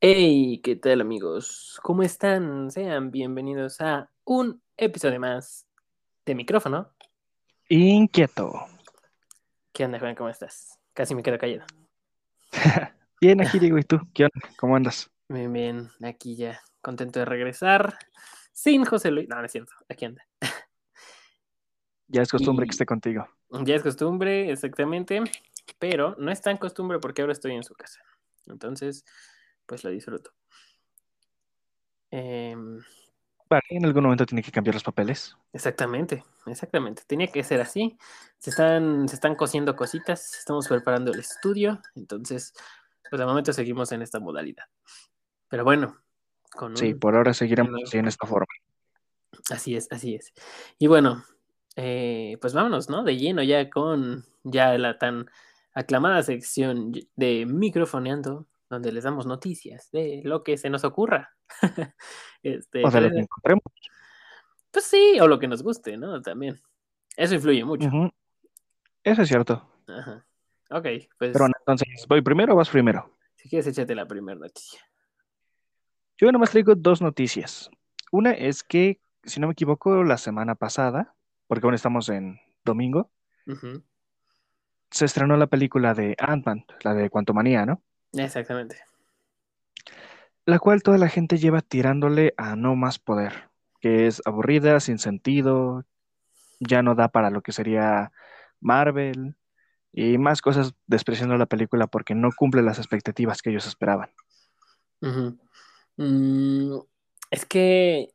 Hey, ¿qué tal amigos? ¿Cómo están? Sean bienvenidos a un episodio más de micrófono. Inquieto. ¿Qué onda, Juan? ¿Cómo estás? Casi me quedo callado. bien, aquí digo, ¿y tú? ¿Qué onda? ¿Cómo andas? Bien, bien, aquí ya, contento de regresar. Sin José Luis. No, no es cierto, aquí anda. Ya es costumbre que esté contigo. Ya es costumbre, exactamente. Pero no es tan costumbre porque ahora estoy en su casa. Entonces, pues lo disfruto. Em, en algún momento tiene que cambiar los papeles. Exactamente, exactamente. Tenía que ser así. Se están, se están cosiendo cositas, estamos preparando el estudio, entonces, pues de momento seguimos en esta modalidad. Pero bueno, con Sí, por ahora seguiremos así en esta forma. Así es, así es. Y bueno, eh, pues vámonos, ¿no? De lleno ya con ya la tan aclamada sección de microfoneando, donde les damos noticias de lo que se nos ocurra. este, o de lo que encontremos. Pues sí, o lo que nos guste, ¿no? También. Eso influye mucho. Eso es cierto. Ajá. Ok, pues. Pero entonces, ¿voy primero o vas primero? Si quieres, échate la primera noticia. Yo nomás traigo dos noticias. Una es que, si no me equivoco, la semana pasada porque aún estamos en domingo, se estrenó la película de Ant-Man, la de Quantumania, ¿no? Exactamente. La cual toda la gente lleva tirándole a no más poder, que es aburrida, sin sentido, ya no da para lo que sería Marvel y más cosas despreciando la película porque no cumple las expectativas que ellos esperaban. Mm, es que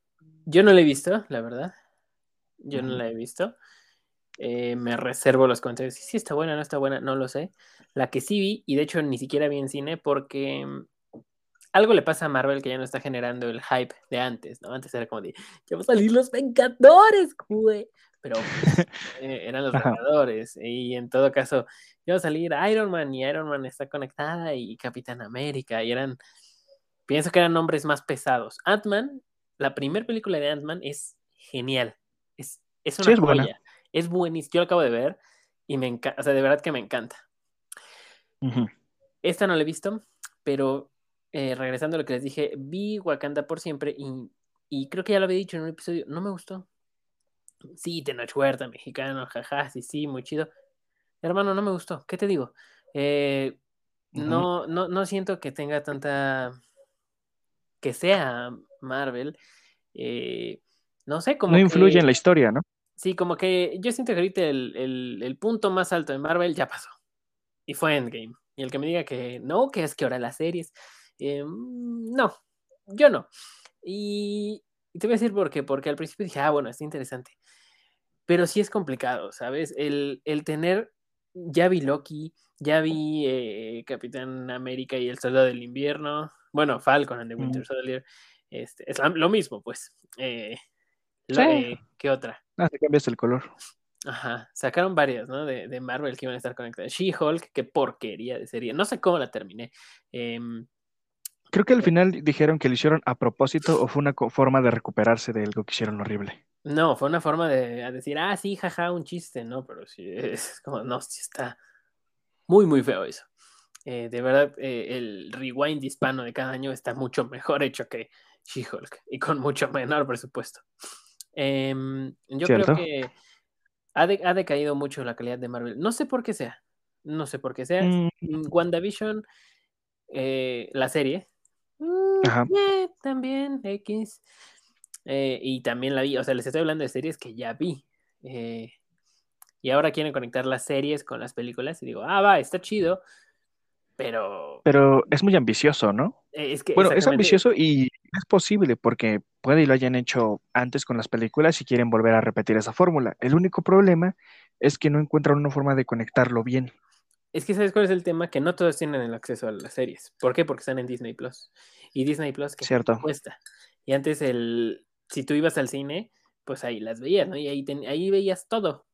yo no la he visto, la verdad. Yo no la he visto. Eh, me reservo los comentarios. Si sí, está buena, no está buena, no lo sé. La que sí vi, y de hecho ni siquiera vi en cine porque mm, algo le pasa a Marvel que ya no está generando el hype de antes, ¿no? Antes era como de, ya van a salir los Vengadores, güey. Pero eh, eran los Vengadores. Y en todo caso, ya va a salir Iron Man y Iron Man está conectada y Capitán América. Y eran, pienso que eran nombres más pesados. Ant-Man, la primera película de Ant-Man es genial es, es una joya. Es buenísimo. Yo lo acabo de ver y me encanta. O sea, de verdad que me encanta. Esta no la he visto, pero eh, regresando a lo que les dije, vi Wakanda por siempre y, creo que ya lo había dicho en un episodio. No me gustó. Sí, Tenoch Huerta, mexicano, jaja, sí, sí, muy chido. Hermano, no me gustó. ¿Qué te digo? Eh, no, no, no siento que tenga tanta. que sea Marvel. Eh, no sé, como. No influye en la historia, ¿no? Sí, como que yo siento que ahorita el, punto más alto de Marvel ya pasó. Y fue Endgame. Y el que me diga que no, que es que ahora las series. Eh, no, yo no. Y, te voy a decir por qué. Porque al principio dije, ah, bueno, está interesante. Pero sí es complicado, ¿sabes? El, tener. Ya vi Loki, ya vi eh, Capitán América y el Soldado del Invierno. Bueno, Falcon and the Winter Soldier. Este, es lo mismo, pues. Eh, ¿Qué otra? Ah, te cambias el color. Ajá, sacaron varias, ¿no? De, Marvel que iban a estar conectadas. She-Hulk, qué porquería de serie. No sé cómo la terminé. Em, Creo que al final dijeron que lo hicieron a propósito o fue una forma de recuperarse de algo que hicieron horrible. No, fue una forma de decir, ah, sí, jaja, un chiste, ¿no? Pero sí, es como, no, sí está muy, muy feo eso. Eh, de verdad, eh, el rewind hispano de cada año está mucho mejor hecho que She-Hulk y con mucho menor presupuesto. Em, yo creo que ha, decaído mucho la calidad de Marvel. No sé por qué sea. No sé por qué sea. Mm. WandaVision, eh, la serie. Mm, eh, también, X. Eh, y también la vi. O sea, les estoy hablando de series que ya vi. y ahora quieren conectar las series con las películas. Y digo, ah, va, está chido. Pero. Pero es muy ambicioso, ¿no? Es que, bueno, es ambicioso y es posible porque puede y lo hayan hecho antes con las películas y quieren volver a repetir esa fórmula. El único problema es que no encuentran una forma de conectarlo bien. Es que sabes cuál es el tema, que no todos tienen el acceso a las series. ¿Por qué? Porque están en Disney Plus. Y Disney Plus que Cierto. cuesta. Y antes el si tú ibas al cine, pues ahí las veías, ¿no? Y ahí, ahí veías todo.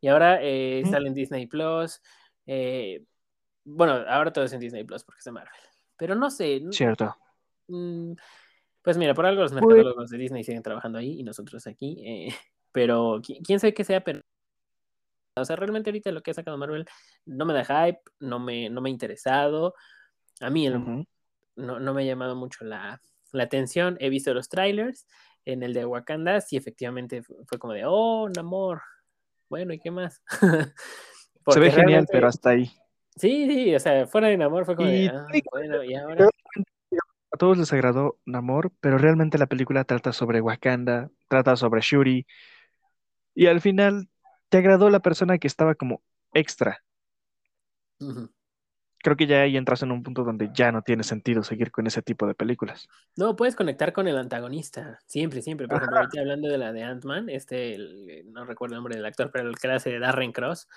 Y ahora eh, salen Disney Plus. Eh, bueno, ahora todo es en Disney Plus porque es de Marvel. Pero no sé. Cierto. Mm, pues mira, por algo los mercadólogos de Disney siguen trabajando ahí y nosotros aquí. Eh, pero quién sabe qué sea, pero. O sea, realmente ahorita lo que ha sacado Marvel no me da hype, no me, no me ha interesado. A mí no, no me ha llamado mucho la, la atención. He visto los trailers. En el de Wakanda, sí, efectivamente fue, como de, oh, Namor. Bueno, ¿y qué más? Se ve genial, pero hasta ahí. Sí, sí, o sea, fuera de Namor fue como Y- de, ah, bueno, y ahora. A todos les agradó Namor, pero realmente la película trata sobre Wakanda, trata sobre Shuri, y al final te agradó la persona que estaba como extra. Creo que ya ahí entras en un punto donde ya no tiene sentido seguir con ese tipo de películas. No, puedes conectar con el antagonista, siempre, siempre. Por ejemplo, ahorita hablando de la de Ant-Man, este, el- no recuerdo el nombre del actor, pero el que hace de Darren Cross,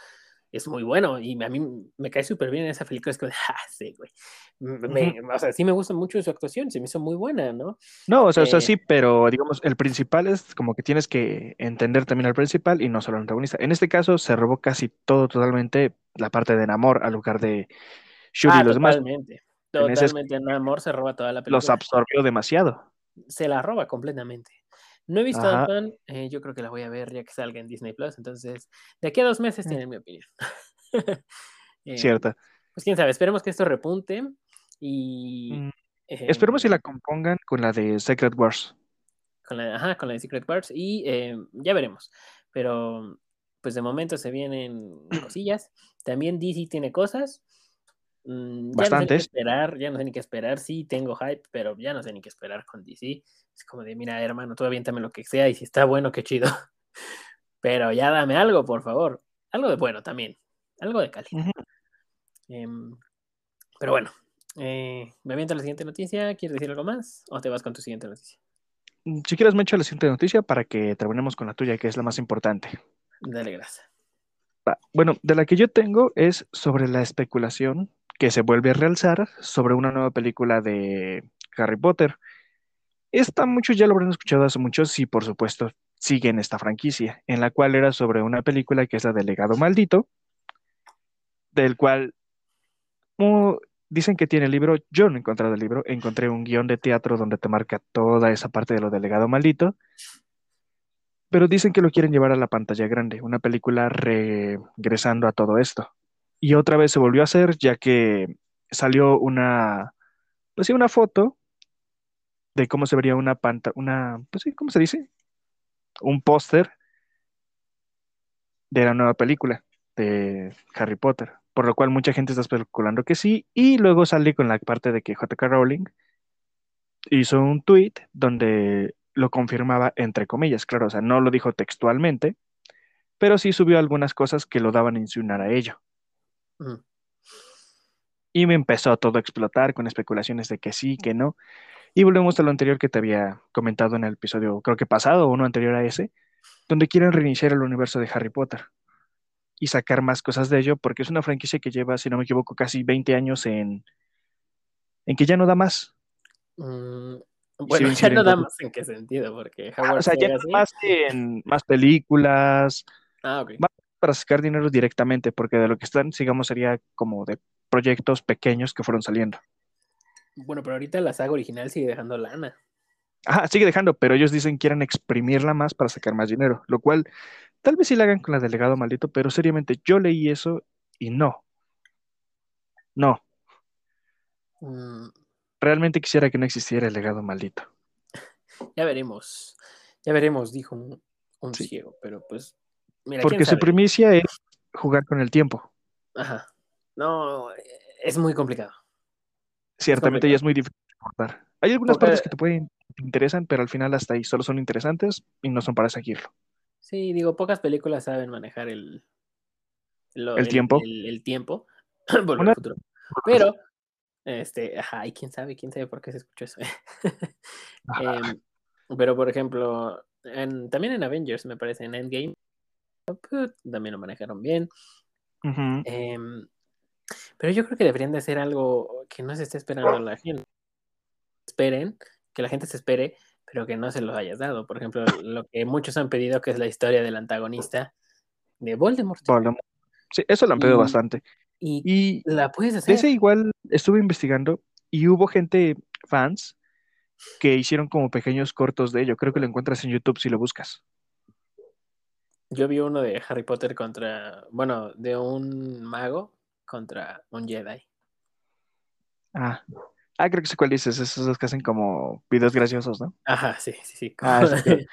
es muy bueno y a mí me cae súper bien en esa película. Es como, ah, sí, güey. Me- O sea, sí me gusta mucho su actuación, se me hizo muy buena, ¿no? No, o sea, o sea, Eh, sí, pero digamos, el principal es como que tienes que entender también al principal y no solo al antagonista. En este caso se robó casi todo totalmente la parte de Namor al lugar de Shuri ah, y los demás. totalmente. En ese es- Totalmente. Namor se roba toda la Los película. absorbió demasiado. se la roba completamente. No he visto Ajá. Ant-Man, eh, yo creo que la voy a ver ya que salga en Disney Plus, entonces de aquí a dos meses Mm. tienen mi opinión. Eh, Cierto. Pues quién sabe, esperemos que esto repunte y... Mm, eh, Esperemos si la compongan con la de Secret Wars. Con la, ajá, con la de Secret Wars y eh, ya veremos. Pero pues de momento se vienen cosillas. También DC tiene cosas. Mm, ya no sé ni qué esperar, ya no sé ni qué esperar. Sí, tengo hype, pero ya no sé ni qué esperar con DC. Es como de, mira, hermano, tú aviéntame lo que sea y si está bueno, qué chido. Pero ya dame algo, por favor. Algo de bueno también. Algo de calidad. Em, pero bueno, eh, me aviento la siguiente noticia. ¿Quieres decir algo más? ¿O te vas con tu siguiente noticia? Mm, Si quieres, me echo la siguiente noticia para que terminemos con la tuya, que es la más importante. Dale. Va, Bueno, de la que yo tengo es sobre la especulación que se vuelve a realzar sobre una nueva película de Harry Potter. Esta muchos ya lo habrán escuchado hace muchos y por supuesto siguen esta franquicia, en la cual era sobre una película que es la del legado maldito, del cual dicen que tiene el libro, yo no he encontrado el libro, encontré un guion de teatro donde te marca toda esa parte de lo del legado maldito, pero dicen que lo quieren llevar a la pantalla grande, una película regresando a todo esto. Y otra vez se volvió a hacer, ya que salió una, pues sí, una foto de cómo se vería una pantalla, una, pues sí, ¿cómo se dice? Un póster de la nueva película de Harry Potter, por lo cual mucha gente está especulando que sí, y luego sale con la parte de que J.K. Rowling hizo un tweet donde lo confirmaba entre comillas, claro, o sea, no lo dijo textualmente, pero sí subió algunas cosas que lo daban a insinuar a ello. Y me empezó todo a explotar con especulaciones de que sí, que no. Y volvemos a lo anterior que te había comentado en el episodio, creo que pasado o uno anterior a ese, donde quieren reiniciar el universo de Harry Potter y sacar más cosas de ello, porque es una franquicia que lleva, si no me equivoco, casi 20 años en, en que ya no da más. Mm, bueno, ya no da más en qué sentido, porque Ah, o sea, ya no da más en más películas, Ah, ok. Va- para sacar dinero directamente, porque de lo que están, digamos, sería como de proyectos pequeños que fueron saliendo. Bueno, pero ahorita la saga original sigue dejando lana. Ajá, sigue dejando, pero ellos dicen que quieren exprimirla más para sacar más dinero, lo cual tal vez sí la hagan con la del legado maldito, pero seriamente yo leí eso y no. No, Mm, realmente quisiera que no existiera el legado maldito. ya veremos. Ya veremos, dijo un, un Sí. ciego, pero pues. Mira, Porque su primicia es jugar con el tiempo. Ajá. No, es muy complicado. Ciertamente ya es muy difícil abordar. Hay algunas Porque- partes que te pueden te interesan, pero al final hasta ahí solo son interesantes y no son para seguirlo. Sí, digo, pocas películas saben manejar el, lo- El tiempo. El, el tiempo. Volver Una- al futuro. Pero, este, ajá, y quién sabe, quién sabe por qué se escuchó eso. Em, pero, por ejemplo, en- también en Avengers, me parece, en Endgame, también lo manejaron bien. Em, pero yo creo que deberían de hacer algo que no se esté esperando la gente. Esperen, que la gente se espere, pero que no se los hayas dado. Por ejemplo, lo que muchos han pedido, que es la historia del antagonista de Voldemort. Voldemort. Sí, eso lo han pedido Y- bastante. Y Y la puedes de hacer. ese igual estuve investigando y hubo gente, fans, que hicieron como pequeños cortos de ello. Creo que lo encuentras en YouTube si lo buscas. Yo vi uno de Harry Potter contra, bueno, de un mago contra un Jedi. Ah, Ah, creo que sé cuál dices, esos que hacen como videos graciosos, ¿no? Ajá, sí, sí, sí. Ah, creo.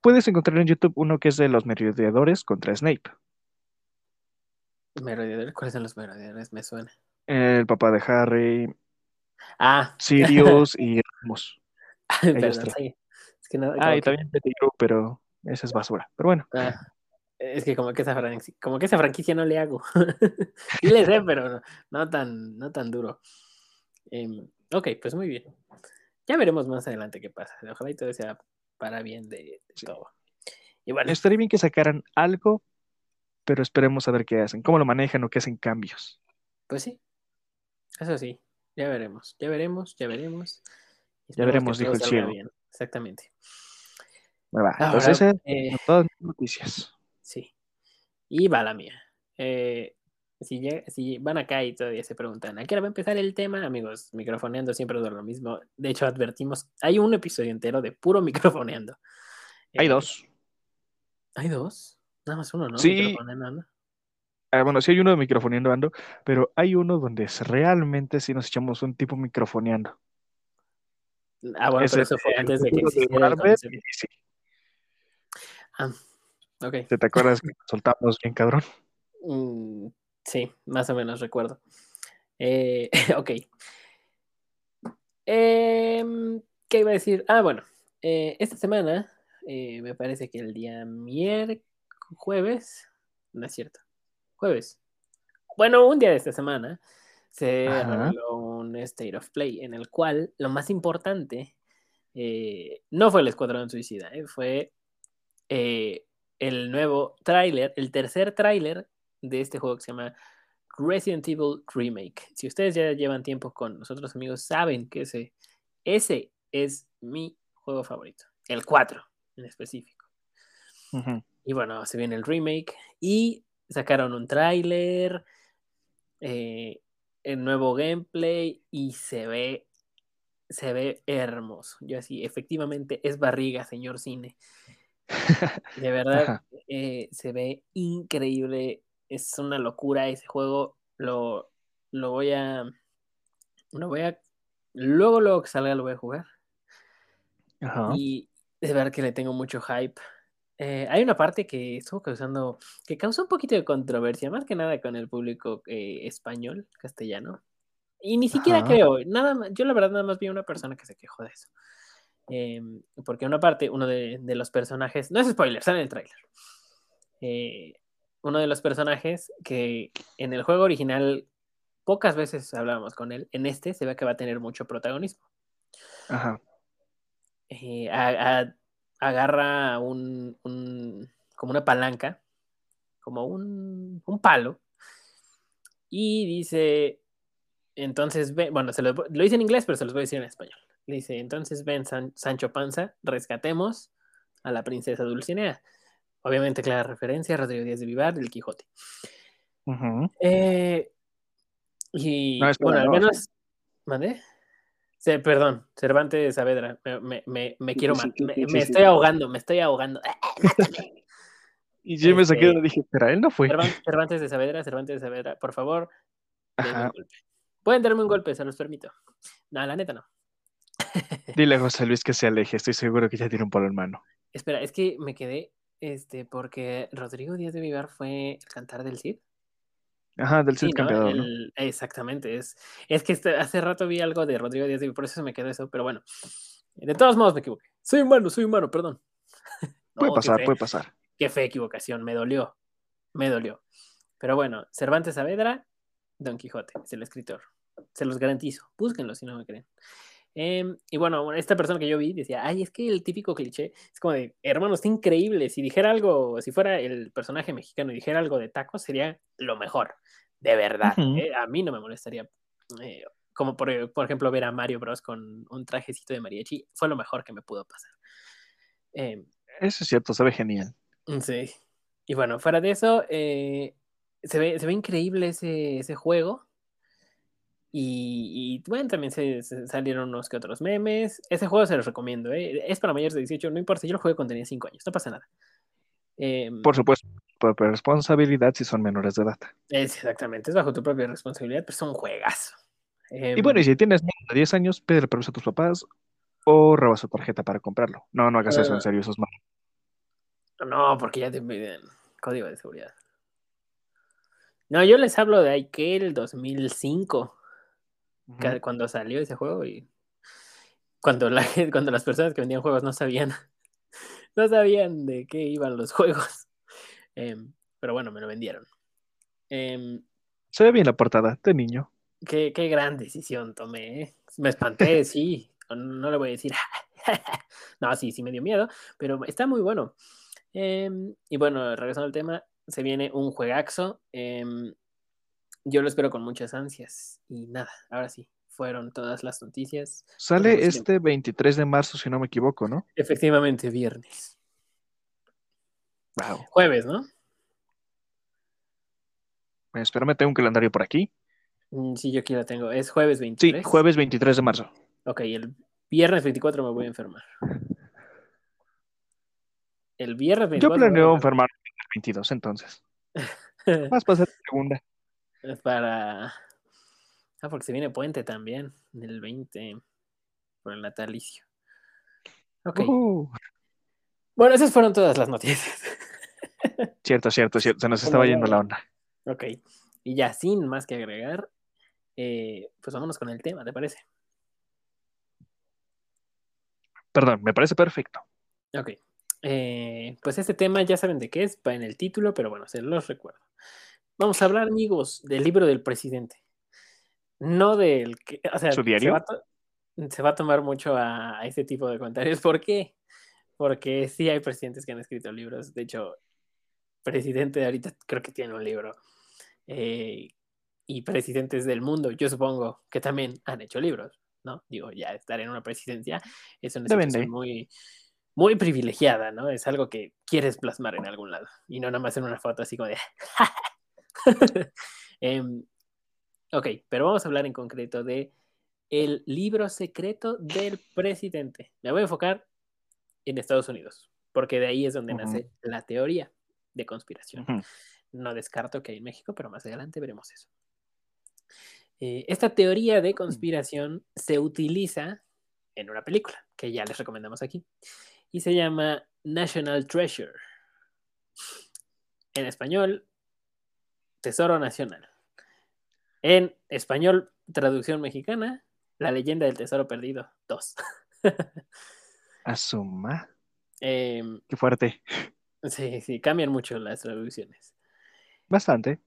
Puedes encontrar en YouTube uno que es de los merodeadores contra Snape. Merodeadores, ¿cuáles son los merodeadores? Me suena. El papá de Harry, Ah, Sirius y perdón, sí. Es que no, Ah, y que- también Pettigrew, pero esa es basura. Pero bueno, ah, es que como que esa franquicia, como que esa franquicia no le hago. sí le sé, pero no, no tan, no tan duro. Em, ok, pues muy bien. Ya veremos más adelante qué pasa. Ojalá y todo sea para bien de, de Sí. todo. Y bueno, estaría bien que sacaran algo, pero esperemos a ver qué hacen, cómo lo manejan o qué hacen cambios. pues sí. Eso sí, ya veremos, ya veremos, ya veremos. Ya veremos, dijo el ciego. bien. Exactamente. Va, Ahora, entonces eh, todas mis noticias. Sí. Y va la mía. Eh, si, llega- si van acá y todavía se preguntan, ¿a qué hora va a empezar el tema? Amigos, microfoneando siempre es lo mismo. De hecho, advertimos, hay un episodio entero de puro microfoneando. Hay Eh, dos. ¿Hay dos? Nada más uno, ¿no? Sí. Ah, bueno, sí hay uno de microfoneando ando, pero hay uno donde es- realmente sí nos echamos un tipo microfoneando. Ah, bueno, Ese pero eso fue antes de que existiera sí, Ah, ok. ¿te, te acuerdas que nos soltamos bien cabrón? Mm, sí, más o menos recuerdo. Eh, ok. Em, ¿qué iba a decir? Ah, bueno, eh, esta semana eh, me parece que el día miércoles, jueves, no es cierto, jueves. Bueno, un día de esta semana se Ajá. reveló un State of Play en el cual lo más importante eh, no fue el Escuadrón Suicida, eh, fue eh, el nuevo tráiler, el tercer tráiler de este juego que se llama Resident Evil Remake. Si ustedes ya llevan tiempo con nosotros, amigos, saben que ese, ese es mi juego favorito. El 4 en específico. Y bueno, se viene el remake y sacaron un tráiler, eh, el nuevo gameplay y se ve, se ve hermoso. Yo así, efectivamente es barriga, señor cine. De verdad, eh, se ve increíble. Es una locura ese juego. Lo, lo voy a. Lo voy a. Luego, luego que salga, lo voy a jugar. Ajá. Y de verdad que le tengo mucho hype. Eh, hay una parte que estuvo causando. que causó un poquito de controversia, más que nada con el público eh, español, castellano. Y ni siquiera Ajá. creo, nada más, yo la verdad nada más vi una persona que se quejó de eso. Eh, porque una parte, uno de, de, los personajes, no es spoiler, sale en el tráiler. Eh, uno de los personajes que en el juego original pocas veces hablábamos con él, en este se ve que va a tener mucho protagonismo. Ajá. Eh, a, a, agarra un, un, como una palanca, como un, un palo, y dice, entonces, ve, bueno, se lo, lo hice en inglés, pero se los voy a decir en español. Le dice, entonces ven San, Sancho Panza, rescatemos a la princesa Dulcinea. Obviamente, clara referencia a Rodrigo Díaz de Vivar, del Quijote. Uh -huh. eh, y No, bueno, al no, menos. ¿Mandé? Sí, perdón, Cervantes Saavedra. Me, me, me, me quiero Sí, matar. sí, Me, sí, me estoy ahogando, me estoy ahogando. Y yo me saqué Este- y dije, pero él no fue. Cervantes, de Saavedra, Cervantes de Saavedra, por favor, denme un golpe. Pueden darme un golpe, se los permito. No, la neta no. Dile a José Luis que se aleje, estoy seguro que ya tiene un palo en mano. Espera, es que me quedé, este, porque Rodrigo Díaz de Vivar fue el cantar del Cid. Ajá, del Cid campeador, ¿no? El- Exactamente, es, es que este- hace rato vi algo de Rodrigo Díaz de Vivar, por eso se me quedó eso, pero bueno, de todos modos me equivoqué. Soy humano, soy humano, perdón. Puede No, pasar, puede pasar. Qué fe equivocación, me dolió, me dolió. Pero bueno, Cervantes Saavedra, Don Quijote, es el escritor. Se los garantizo, búsquenlo si no me creen. Em, y bueno, esta persona que yo vi decía, ay, es que el típico cliché es como de, hermano, está increíble. Si dijera algo, si fuera el personaje mexicano y dijera algo de tacos, sería lo mejor, de verdad. ¿eh? A mí no me molestaría. eh, como por, por ejemplo ver a Mario Bros con un trajecito de mariachi, fue lo mejor que me pudo pasar. Em, Eso es cierto, se ve genial. Sí. Y bueno, fuera de eso, eh, se, ve, se ve increíble ese, ese juego. Y, y, bueno, también se, se salieron unos que otros memes. Ese juego se los recomiendo, ¿eh? Es para mayores de 18, no importa. Yo lo jugué cuando tenía 5 años, no pasa nada. Eh, Por supuesto, por responsabilidad si son menores de edad. es exactamente, es bajo tu propia responsabilidad, pero es un juegazo. Em, Y bueno, y si tienes menos de 10 años, pídele permiso a tus papás o roba su tarjeta para comprarlo. No, no hagas eso, en Ah. serio, eso es malo. no, porque ya te piden código de seguridad. No, yo les hablo de aquel 2005, Ujú. cuando salió ese juego y cuando, la, cuando las personas que vendían juegos no sabían, no sabían de qué iban los juegos. Em, pero bueno, me lo vendieron. Em, Se ve bien la portada, de niño. qué, qué gran decisión tomé. ¿eh? Me espanté, sí. No, no le voy a decir. no, sí, sí me dio miedo, pero está muy bueno. Em, y bueno, regresando al tema, se viene un juegaxo. em, yo lo espero con muchas ansias. Y nada, ahora sí, fueron todas las noticias. Sale este 23 de marzo, si no me equivoco, ¿no? Efectivamente, viernes. Wow. Jueves, ¿no? Espérame, tengo un calendario por aquí. Mm, Sí, yo aquí la tengo. Es jueves Sí, 23. jueves 23 de marzo. Ok, el viernes 24 me voy a enfermar. El viernes Yo 24 me planeo voy a enfermar el 22, entonces. enfermar. Más para ser segunda. Es para. Ah, porque se viene puente también, el 20, por el natalicio. Ok. Uh, Bueno, esas fueron todas las noticias. cierto, cierto, cierto. Se nos estaba yendo la onda. ok. Y ya sin más que agregar, eh, pues vámonos con el tema, ¿te parece? Perdón, me parece perfecto. Ok. Eh, pues este tema ya saben de qué es, va en el título, pero bueno, se los recuerdo. Vamos a hablar, amigos, del libro del presidente. No del que, o sea, ¿Su Se diario? va, a to- se va a tomar mucho a, a este tipo de comentarios. ¿Por qué? Porque sí hay presidentes que han escrito libros. De hecho, presidente de ahorita creo que tiene un libro. Eh, y presidentes del mundo, yo supongo que también han hecho libros, ¿no? Digo, ya estar en una presidencia es una situación muy, muy privilegiada, ¿no? Es algo que quieres plasmar en algún lado y no nada más en una foto así como de... Em, ok, pero vamos a hablar en concreto de el libro secreto del presidente. Me voy a enfocar en Estados Unidos, porque de ahí es donde nace la teoría de conspiración. No descarto que hay en México, pero más adelante veremos eso. Eh, esta teoría de conspiración se utiliza en una película que ya les recomendamos aquí y se llama National Treasure. En español, Tesoro Nacional. En español, traducción mexicana, La leyenda del tesoro perdido 2. Asuma. Em, Qué fuerte. sí, sí, cambian mucho las traducciones. Bastante.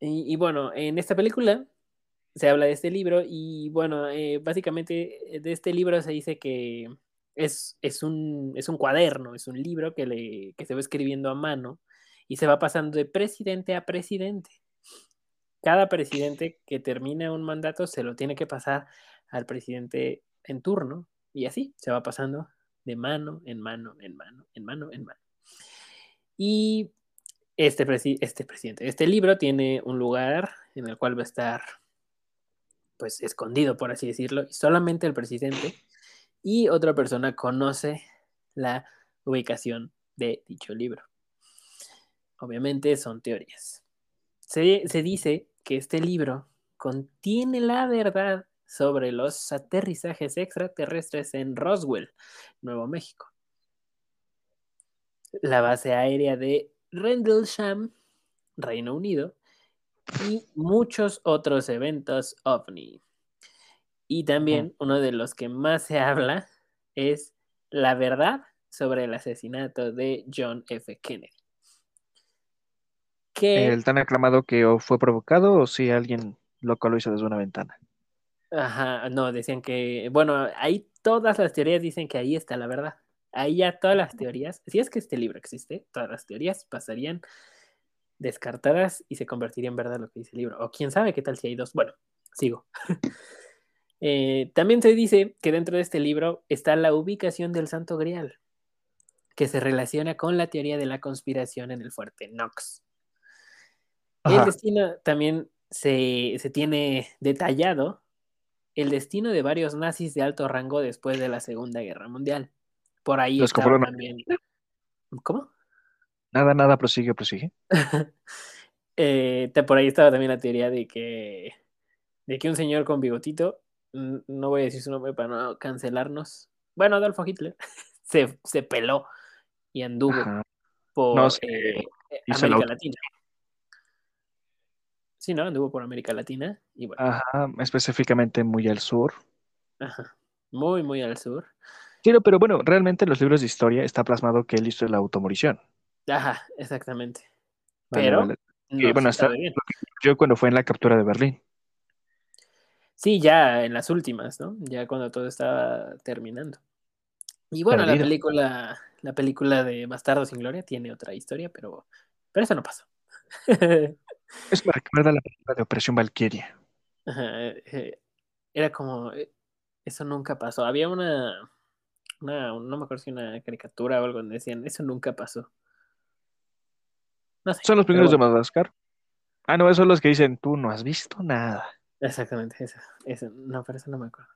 Y, y bueno, en esta película se habla de este libro y bueno, eh, básicamente eh, de este libro se dice que es, es, un, es un cuaderno, es un libro que, le, que se va escribiendo a mano y se va pasando de presidente a presidente. Cada presidente que termina un mandato se lo tiene que pasar al presidente en turno y así se va pasando de mano en mano, en mano, en mano, en mano. Y este, este presidente, este libro tiene un lugar en el cual va a estar pues escondido, por así decirlo, y solamente el presidente y otra persona conoce la ubicación de dicho libro. Obviamente son teorías. Se, se dice que este libro contiene la verdad sobre los aterrizajes extraterrestres en Roswell, Nuevo México. La base aérea de Rendlesham, Reino Unido, y muchos otros eventos ovni. Y también uno de los que más se habla es la verdad sobre el asesinato de John F. Kennedy. Que, El tan aclamado que o fue provocado o si alguien loco lo hizo desde una ventana. ajá, no, decían que, bueno, ahí todas las teorías dicen que ahí está la verdad. Ahí ya todas las teorías, si es que este libro existe, todas las teorías pasarían descartadas y se convertiría en verdad lo que dice el libro. O quién sabe qué tal si hay dos. Bueno, sigo. eh, también se dice que dentro de este libro está la ubicación del Santo Grial, que se relaciona con la teoría de la conspiración en el fuerte Knox. El destino también se, se tiene detallado el destino de varios nazis de alto rango después de la Segunda Guerra Mundial. Por ahí Los estaba compraron. también. ¿Cómo? Nada, nada, prosigue, prosigue. Eh, te- por ahí estaba también la teoría de que de que un señor con bigotito, no voy a decir su nombre para no cancelarnos, bueno, Adolfo Hitler, se, se peló y anduvo por eh, América Latina. Sí, ¿no? Anduvo por América Latina. Y bueno. Ajá, específicamente muy al sur. Ajá, muy, muy al sur. Sí, pero bueno, realmente en los libros de historia está plasmado que él hizo la automorición. Ajá, exactamente. pero, bueno, hasta yo cuando fue en la captura de Berlín. Sí, ya en las últimas, ¿no? Ya cuando todo estaba terminando. Y bueno, la película, la película de Bastardo sin Gloria tiene otra historia, pero, pero eso no pasó. Es me recuerda la película de Operación Valkyria. Eh, era como, eh, eso nunca pasó. Había una, una, no me acuerdo si una caricatura o algo donde decían, eso nunca pasó. No sé, Son los primeros de Madagascar. Ah, no, esos son los que dicen, tú no has visto nada. Exactamente, eso, no, pero eso no me acuerdo.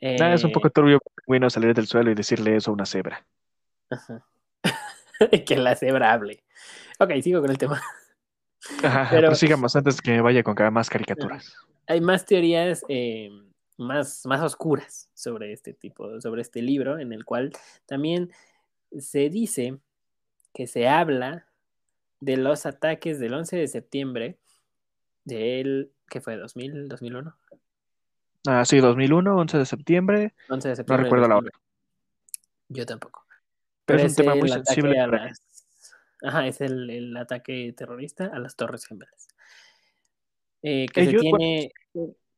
es un poco eh, turbio bueno salir del suelo y decirle eso a una cebra. Ajá. que la cebra hable. Ok, sigo con el tema. Pero sigamos antes que vaya con cada más caricaturas. Hay más teorías eh, más, más oscuras sobre este tipo, sobre este libro, en el cual también se dice que se habla de los ataques del 11 de septiembre del, ¿qué fue? ¿2000, 2001? Ah, sí, 2001, 11 de septiembre. 11 de septiembre. No recuerdo la hora. Yo tampoco. Pero, es un tema muy sensible. Ajá, es el, ataque terrorista a las Torres Gemelas. Eh, que se tiene...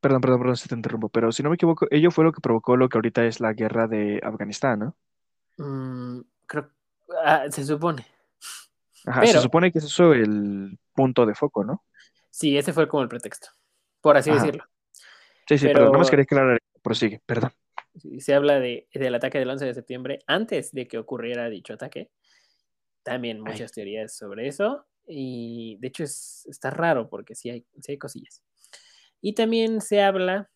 Perdón, perdón, perdón, se te interrumpo, pero si no me equivoco, ello fue lo que provocó lo que ahorita es la guerra de Afganistán, ¿no? Mm, creo, ah, se supone. Ajá, se supone que eso es el punto de foco, ¿no? Sí, ese fue como el pretexto, por así decirlo. Sí, sí, pero, no más quería aclarar, prosigue, perdón. Se habla de, del ataque del 11 de septiembre antes de que ocurriera dicho ataque. También muchas teorías sobre eso. Y de hecho es, está raro porque sí hay, sí hay cosillas. Y también se habla,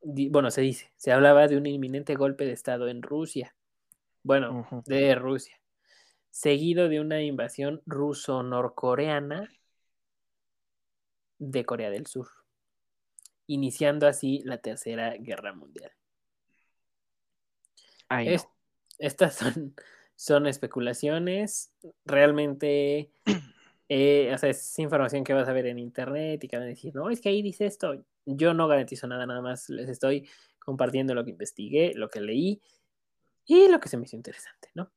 bueno, se dice, se hablaba de un inminente golpe de Estado en Rusia. Bueno, de Rusia. Seguido de una invasión ruso-norcoreana de Corea del Sur. Iniciando así la Tercera Guerra Mundial. estas son son especulaciones, realmente, eh, o sea, es información que vas a ver en internet y que van a decir, no, es que ahí dice esto, yo no garantizo nada, nada más les estoy compartiendo lo que investigué, lo que leí y lo que se me hizo interesante, ¿no?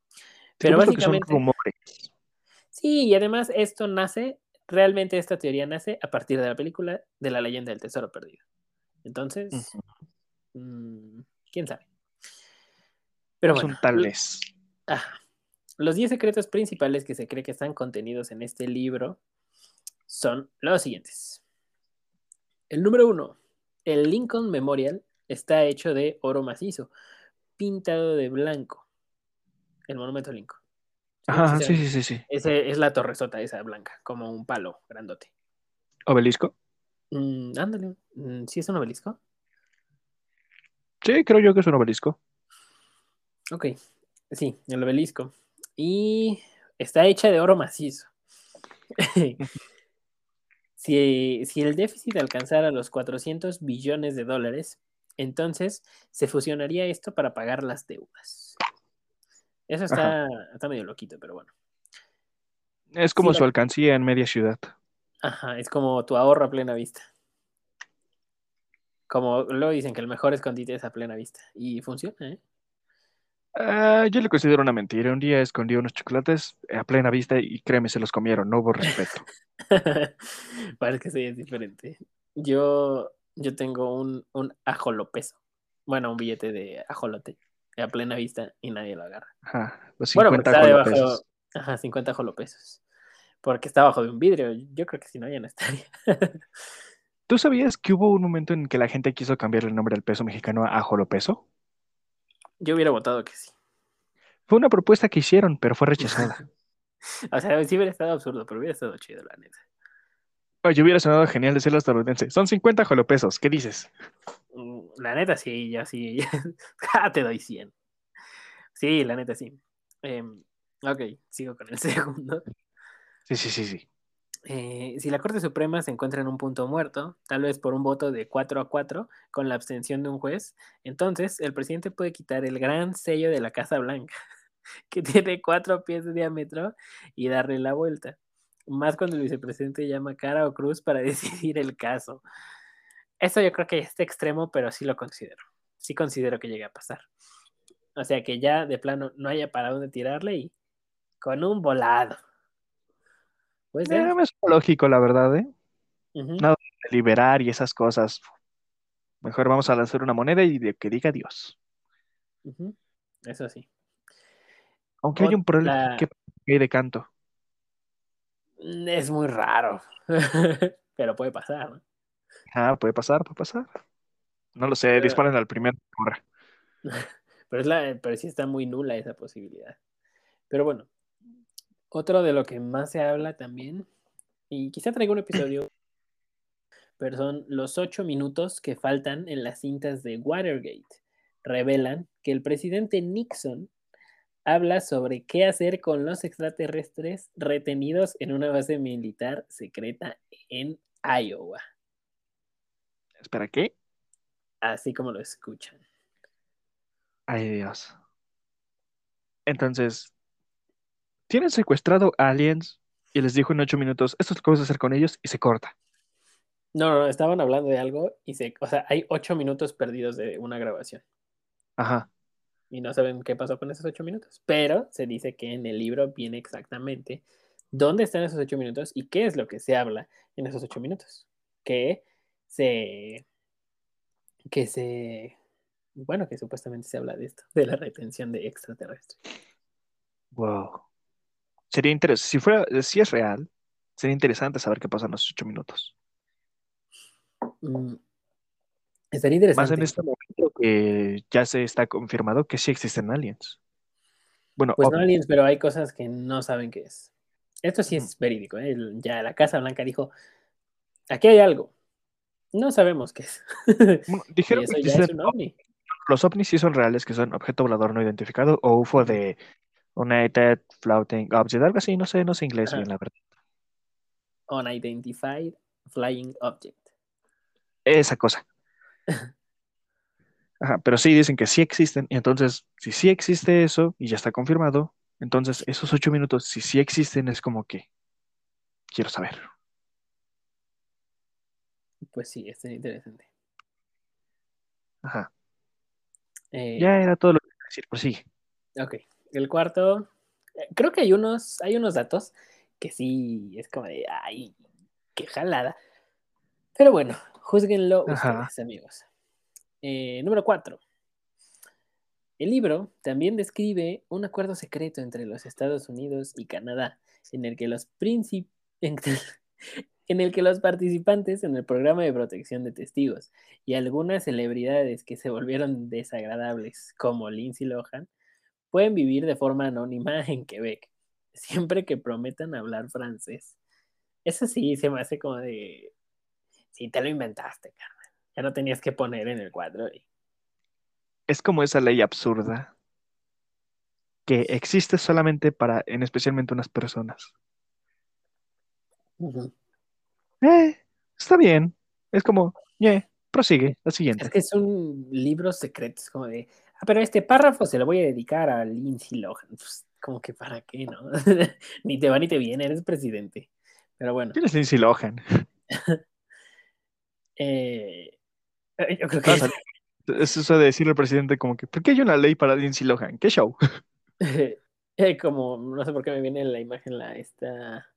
Pero básicamente... Sí, y además esto nace, realmente esta teoría nace a partir de la película de la leyenda del tesoro perdido. Entonces, mm, quién sabe. Pero bueno. tal vez. Los 10 secretos principales que se cree que están contenidos en este libro son los siguientes. El número uno, el Lincoln Memorial está hecho de oro macizo, pintado de blanco. El monumento Lincoln. Ajá, sí, sí, sí, sí. Ese es la torresota esa blanca, como un palo grandote. ¿Obelisco? Mm, ándale. Mm, ¿Sí es un obelisco? Sí, creo yo que es un obelisco. Ok, Sí, el obelisco. Y está hecha de oro macizo. si, el déficit alcanzara los 400 billones de dólares, entonces se fusionaría esto para pagar las deudas. Eso está, está medio loquito, pero bueno. Es como su alcancía en media ciudad. Ajá, es como tu ahorro a plena vista. Como luego dicen que el mejor escondite es a plena vista. Y funciona, ¿eh? Ah, yo le considero una mentira. Un día escondí unos chocolates a plena vista y créeme, se los comieron. No hubo respeto. Parece que sí es diferente. Yo, yo tengo un, un ajolopeso. Bueno, un billete de ajolote a plena vista y nadie lo agarra. Ajá, los 50 bueno, está debajo, ajá, 50 ajolopesos. Porque está abajo de un vidrio. Yo creo que si no, ya no estaría. ¿Tú sabías que hubo un momento en que la gente quiso cambiar el nombre del peso mexicano a ajolopeso? Yo hubiera votado que sí. Fue una propuesta que hicieron, pero fue rechazada. o sea, sí hubiera estado absurdo, pero hubiera estado chido, la neta. Oye, hubiera sonado genial decirlo estadounidense. Son 50 jolopesos, ¿qué dices? Mm, la neta sí, ya sí. ah, te doy 100. Sí, la neta sí. Em, ok, sigo con el segundo. Sí, sí, sí, sí. Eh, si la Corte Suprema se encuentra en un punto muerto, tal vez por un voto de 4 a 4, con la abstención de un juez, entonces el presidente puede quitar el gran sello de la Casa Blanca, que tiene cuatro pies de diámetro, y darle la vuelta. Más cuando el vicepresidente llama cara o cruz para decidir el caso. Eso yo creo que está extremo, pero sí lo considero. Sí considero que llegue a pasar. O sea que ya de plano no haya para dónde tirarle y con un volado. Puede ser. Eh, es lógico, la verdad, ¿eh? Nada de liberar y esas cosas. Mejor vamos a lanzar una moneda y de que diga Dios. Eso sí. Aunque hay un problema que hay de canto. Mm, Es muy raro. pero puede pasar, ¿no? Ah, puede pasar, puede pasar. No lo sé, Pero- disparen al primer. Pero, es la, pero sí está muy nula esa posibilidad. Pero bueno, otro de lo que más se habla también, y quizá traiga un episodio, pero son los ocho minutos que faltan en las cintas de Watergate. Revelan que el presidente Nixon habla sobre qué hacer con los extraterrestres retenidos en una base militar secreta en Iowa, Espera, ¿qué? así como lo escuchan. Ay, Dios. Entonces, tienen secuestrado aliens y les dijo en ocho minutos, esto es lo que vas a hacer con ellos y se corta. No, no, estaban hablando de algo y se, o sea, hay ocho minutos perdidos de una grabación Ajá. y no saben qué pasó con esos ocho minutos, pero se dice que en el libro viene exactamente dónde están esos ocho minutos y qué es lo que se habla en esos ocho minutos, que se, que se, bueno, que supuestamente se habla de esto, de la retención de extraterrestres. Wow. Sería interesante, si fuera, si es real, sería interesante saber qué pasa en los ocho minutos. Mm, Estaría Más interesante. en este momento que ya se está confirmado que sí existen aliens. Bueno, Pues no aliens, pero hay cosas que no saben qué es. Esto sí es verídico, ¿eh? Ya la Casa Blanca dijo, aquí hay algo. No sabemos qué es. Bueno, dijeron que es ovni. los ovnis sí son reales, que son objeto volador no identificado o UFO de United Floating Object, algo así, no sé, no sé inglés Ajá. bien, la verdad. Unidentified Flying Object. Esa cosa. Ajá, pero sí dicen que sí existen, y entonces, si sí existe eso y ya está confirmado, entonces esos ocho minutos, si sí existen, es como que quiero saber. Pues sí, estaría interesante. Ajá. Eh, Ya era todo lo que quería decir, pues sí. Ok. El cuarto, eh, creo que hay unos, hay unos datos que sí es como de, ay, qué jalada. Pero bueno, juzguenlo Ajá. ustedes, amigos. Eh, número cuatro. El libro también describe un acuerdo secreto entre los Estados Unidos y Canadá, en el que los príncipes, en el que los participantes en el programa de protección de testigos y algunas celebridades que se volvieron desagradables, como Lindsay Lohan, pueden vivir de forma anónima en Quebec, siempre que prometan hablar francés. Eso sí, se me hace como de... Sí, te lo inventaste, Carmen. Ya no tenías que poner en el cuadro. y- Es como esa ley absurda que existe solamente para, en especialmente unas personas. Eh, está bien. Es como, yeah, prosigue, la siguiente. Es que es un libro secreto, es como de... Ah, pero este párrafo se lo voy a dedicar a Lindsay Lohan. Pues, como que para qué, ¿no? ni te va ni te viene, eres presidente. Pero bueno, ¿Quién es Lindsay Lohan? eh, eh, yo creo que... Vamos a- Es eso de decirle al presidente como que, ¿por qué hay una ley para Lindsay Lohan? ¿Qué show? Eh, como, no sé por qué me viene la imagen, la, esta,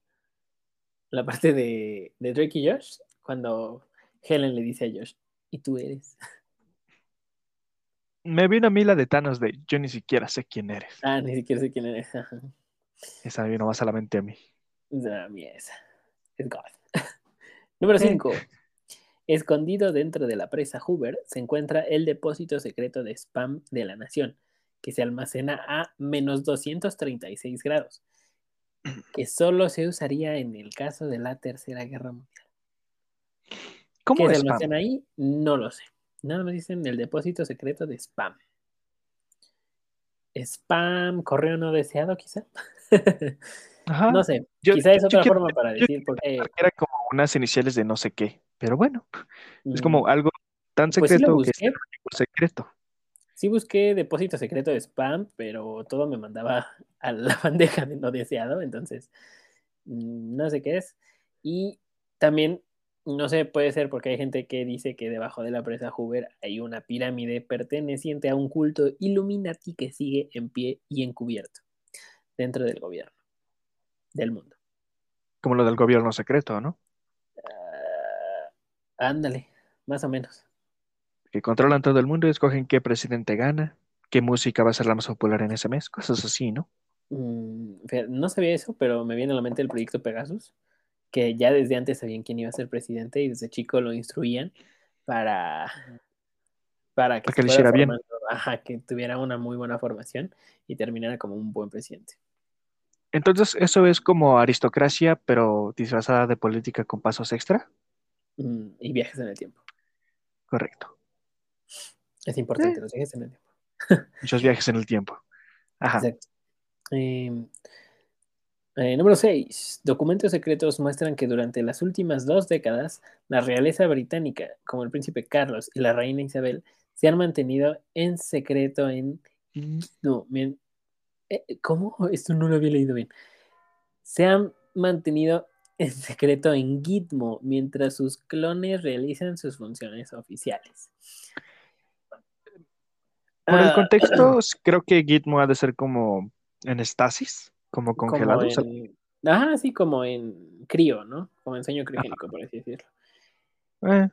la parte de, de Drake y Josh, cuando Helen le dice a Josh, ¿y tú eres? Me vino a mí la de Thanos de yo ni siquiera sé quién eres. Ah, ni siquiera sé quién eres. Esa me vino más a la mente a mí. Esa. Es God. Número 5. Escondido dentro de la presa Hoover se encuentra el depósito secreto de spam de la nación, que se almacena a menos 236 grados, que solo se usaría en el caso de la Tercera Guerra Mundial. ¿Cómo ¿Qué es se almacena ahí? No lo sé. Nada más dicen el depósito secreto de spam. Spam, correo no deseado, quizá. Ajá. No sé, Yo- quizá es otra quiero- forma para decir porque Era como unas iniciales de no sé qué, pero bueno, es mm, como algo tan Pues sí secreto que es secreto. sí busqué depósito secreto de spam, pero todo me mandaba a la bandeja de no deseado, entonces mm, no sé qué es. Y también, no sé, puede ser porque hay gente que dice que debajo de la presa Hoover hay una pirámide perteneciente a un culto Illuminati que sigue en pie y encubierto dentro del gobierno del mundo. Como lo del gobierno secreto, ¿no? Ah, ándale, más o menos. Que controlan todo el mundo y escogen qué presidente gana, qué música va a ser la más popular en ese mes, cosas así, ¿no? Mm, no sabía eso, pero me viene a la mente el proyecto Pegasus, que ya desde antes sabían quién iba a ser presidente y desde chico lo instruían para, para que Para que fuera hiciera bien. ajá, que tuviera una muy buena formación y terminara como un buen presidente. Entonces, eso es como aristocracia, pero disfrazada de política con pasos extra. Mm, y viajes en el tiempo. Correcto. Es importante, Eh. los viajes en el tiempo. Muchos viajes en el tiempo. Ajá. Exacto. Eh, eh, número 6. Documentos secretos muestran que durante las últimas dos décadas, la realeza británica, como el príncipe Carlos y la reina Isabel, se han mantenido en secreto en... No, bien, eh, ¿Cómo? Esto no lo había leído bien. Se han mantenido en secreto en Gitmo mientras sus clones realizan sus funciones oficiales. Por el Ah, contexto, creo que Gitmo ha de ser como en estasis, como como congelados. en, ajá, sí, como en crío, ¿no? Como en sueño criogénico, por así decirlo. Eh,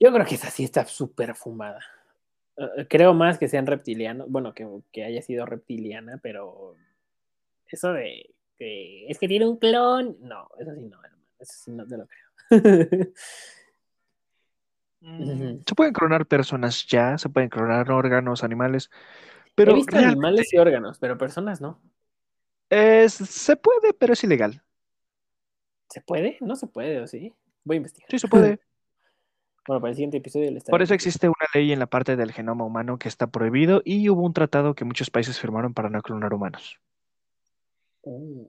Yo creo que esa sí está súper fumada. Eh, creo más que sean reptilianos, bueno, que, que haya sido reptiliana, pero eso de que es que tiene un clon, no, eso sí no, hermano, eso sí no te lo creo. Ujú. Se pueden clonar personas ya, se pueden clonar órganos, animales, He pero visto realmente animales y órganos, pero personas no. Es- se puede, pero es ilegal. ¿Se puede? No se puede, ¿o sí? Voy a investigar. Sí, se puede. Bueno, para el siguiente episodio le Por eso existe una ley en la parte del genoma humano que está prohibido y hubo un tratado que muchos países firmaron para no clonar humanos. Uh,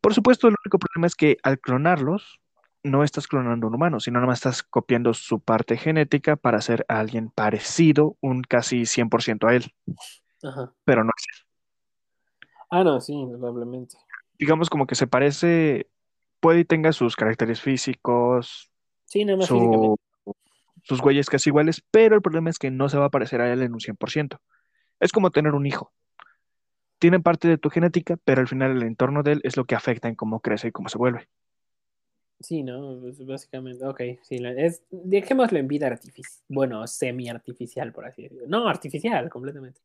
Por supuesto, el único problema es que al clonarlos, no estás clonando un humano, sino nada más estás copiando su parte genética para hacer a alguien parecido, un casi 100% a él, Ajá. pero no. Ah, no, sí, probablemente. Digamos como que se parece, puede y tenga sus caracteres físicos, Sí, nada más físicamente. su- sus huellas casi iguales, pero el problema es que no se va a parecer a él en un 100%. Es como tener un hijo. Tiene parte de tu genética, pero al final el entorno de él es lo que afecta en cómo crece y cómo se vuelve. Sí, ¿no? Pues básicamente, ok, sí, es, dejémoslo en vida artificial, bueno, semi-artificial, por así decirlo. No, artificial, completamente.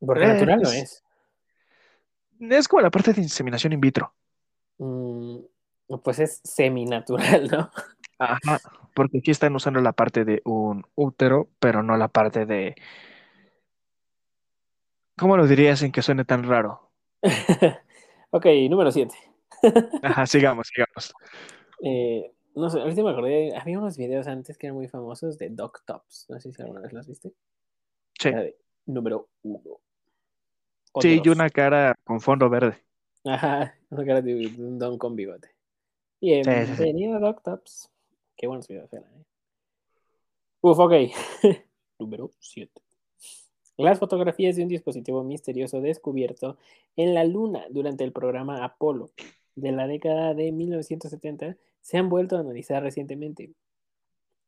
Porque Eh, natural no es- es. Es como la parte de inseminación in vitro. Mm, pues es semi-natural, ¿no? Ajá, porque aquí están usando la parte de un útero, pero no la parte de... ¿Cómo lo dirías sin que suene tan raro? ok, número 7. Ajá, sigamos, sigamos. Eh, no sé, ahorita me acordé, había unos videos antes que eran muy famosos de Doc Tops. No sé si alguna vez los viste. Sí, Era de número 1. sí, y una cara con fondo verde. Ajá, una cara de un don con bigote. sí, sí. Bienvenido, Doc Tops. Qué buenos videos eran, ¿eh? Uf, ok. Número 7. Las fotografías de un dispositivo misterioso descubierto en la Luna durante el programa Apolo de la década de 1970 se han vuelto a analizar recientemente.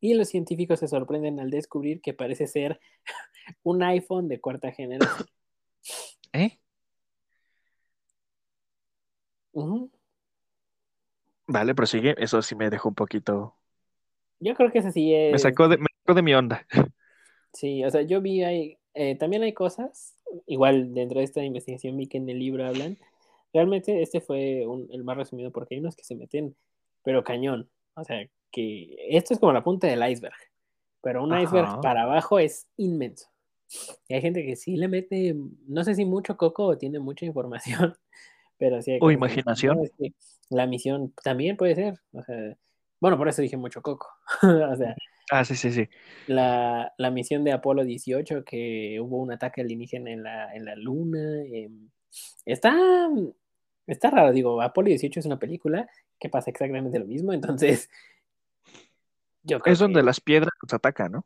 Y los científicos se sorprenden al descubrir que parece ser un iPhone de cuarta generación. ¿Eh? Ujú. Vale, prosigue. Eso sí me dejó un poquito... Yo creo que ese sí es. Me sacó de, me sacó de mi onda. Sí, o sea, yo vi ahí, eh, también hay cosas, igual dentro de esta investigación vi que en el libro hablan, realmente este fue un- el más resumido porque hay unos que se meten, pero cañón, o sea, que esto es como la punta del iceberg, pero un iceberg Ajá. para abajo es inmenso. Y hay gente que sí le mete, no sé si mucho coco o tiene mucha información, pero sí hay O imaginación. "No, es que la misión también puede ser, o sea, bueno, por eso dije mucho coco, o sea, Ah, sí, sí, sí. la, la misión de Apolo 18, que hubo un ataque alienígena en la, en la Luna. em, Está, está raro, digo, Apolo 18 es una película que pasa exactamente lo mismo, entonces yo creo Es donde que, las piedras nos atacan, ¿no?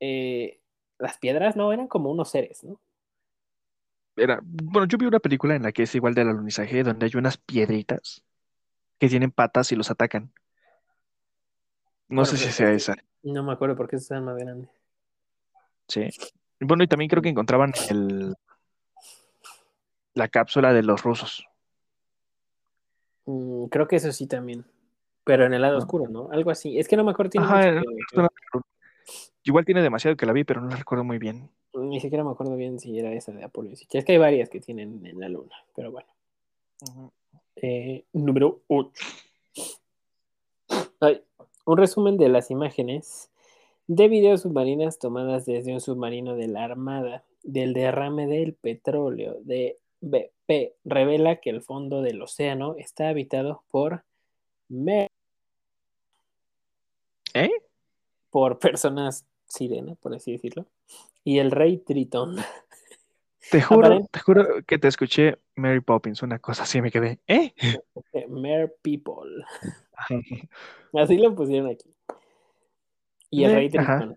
eh, las piedras no eran como unos seres, ¿no? Era, bueno, yo vi una película en la que es igual del alunizaje, donde hay unas piedritas que tienen patas y los atacan. No Bueno, sé si sea es esa. no me acuerdo por qué están más grandes. Sí. Bueno, y también creo que encontraban el, la cápsula de los rusos. Mm, creo que eso sí también. Pero en el lado ¿no? oscuro, ¿no? Algo así. Es que no me acuerdo, tiene Ajá, mucho que- igual tiene demasiado que la vi, pero no la recuerdo muy bien. Ni siquiera me acuerdo bien si era esa de Apolo 18. Es que hay varias que tienen en la luna, pero bueno. Eh, número 8. un resumen de las imágenes de videos submarinas tomadas desde un submarino de la Armada del derrame del petróleo de BP revela que el fondo del océano está habitado por ¿Eh? por personas sirena, por así decirlo, y el rey Tritón. Te juro, Aparent- te juro que te escuché Mary Poppins, una cosa así me quedé. ¿Eh? Mer People. Así lo pusieron aquí. Y el Eh, rey ajá. Tritón.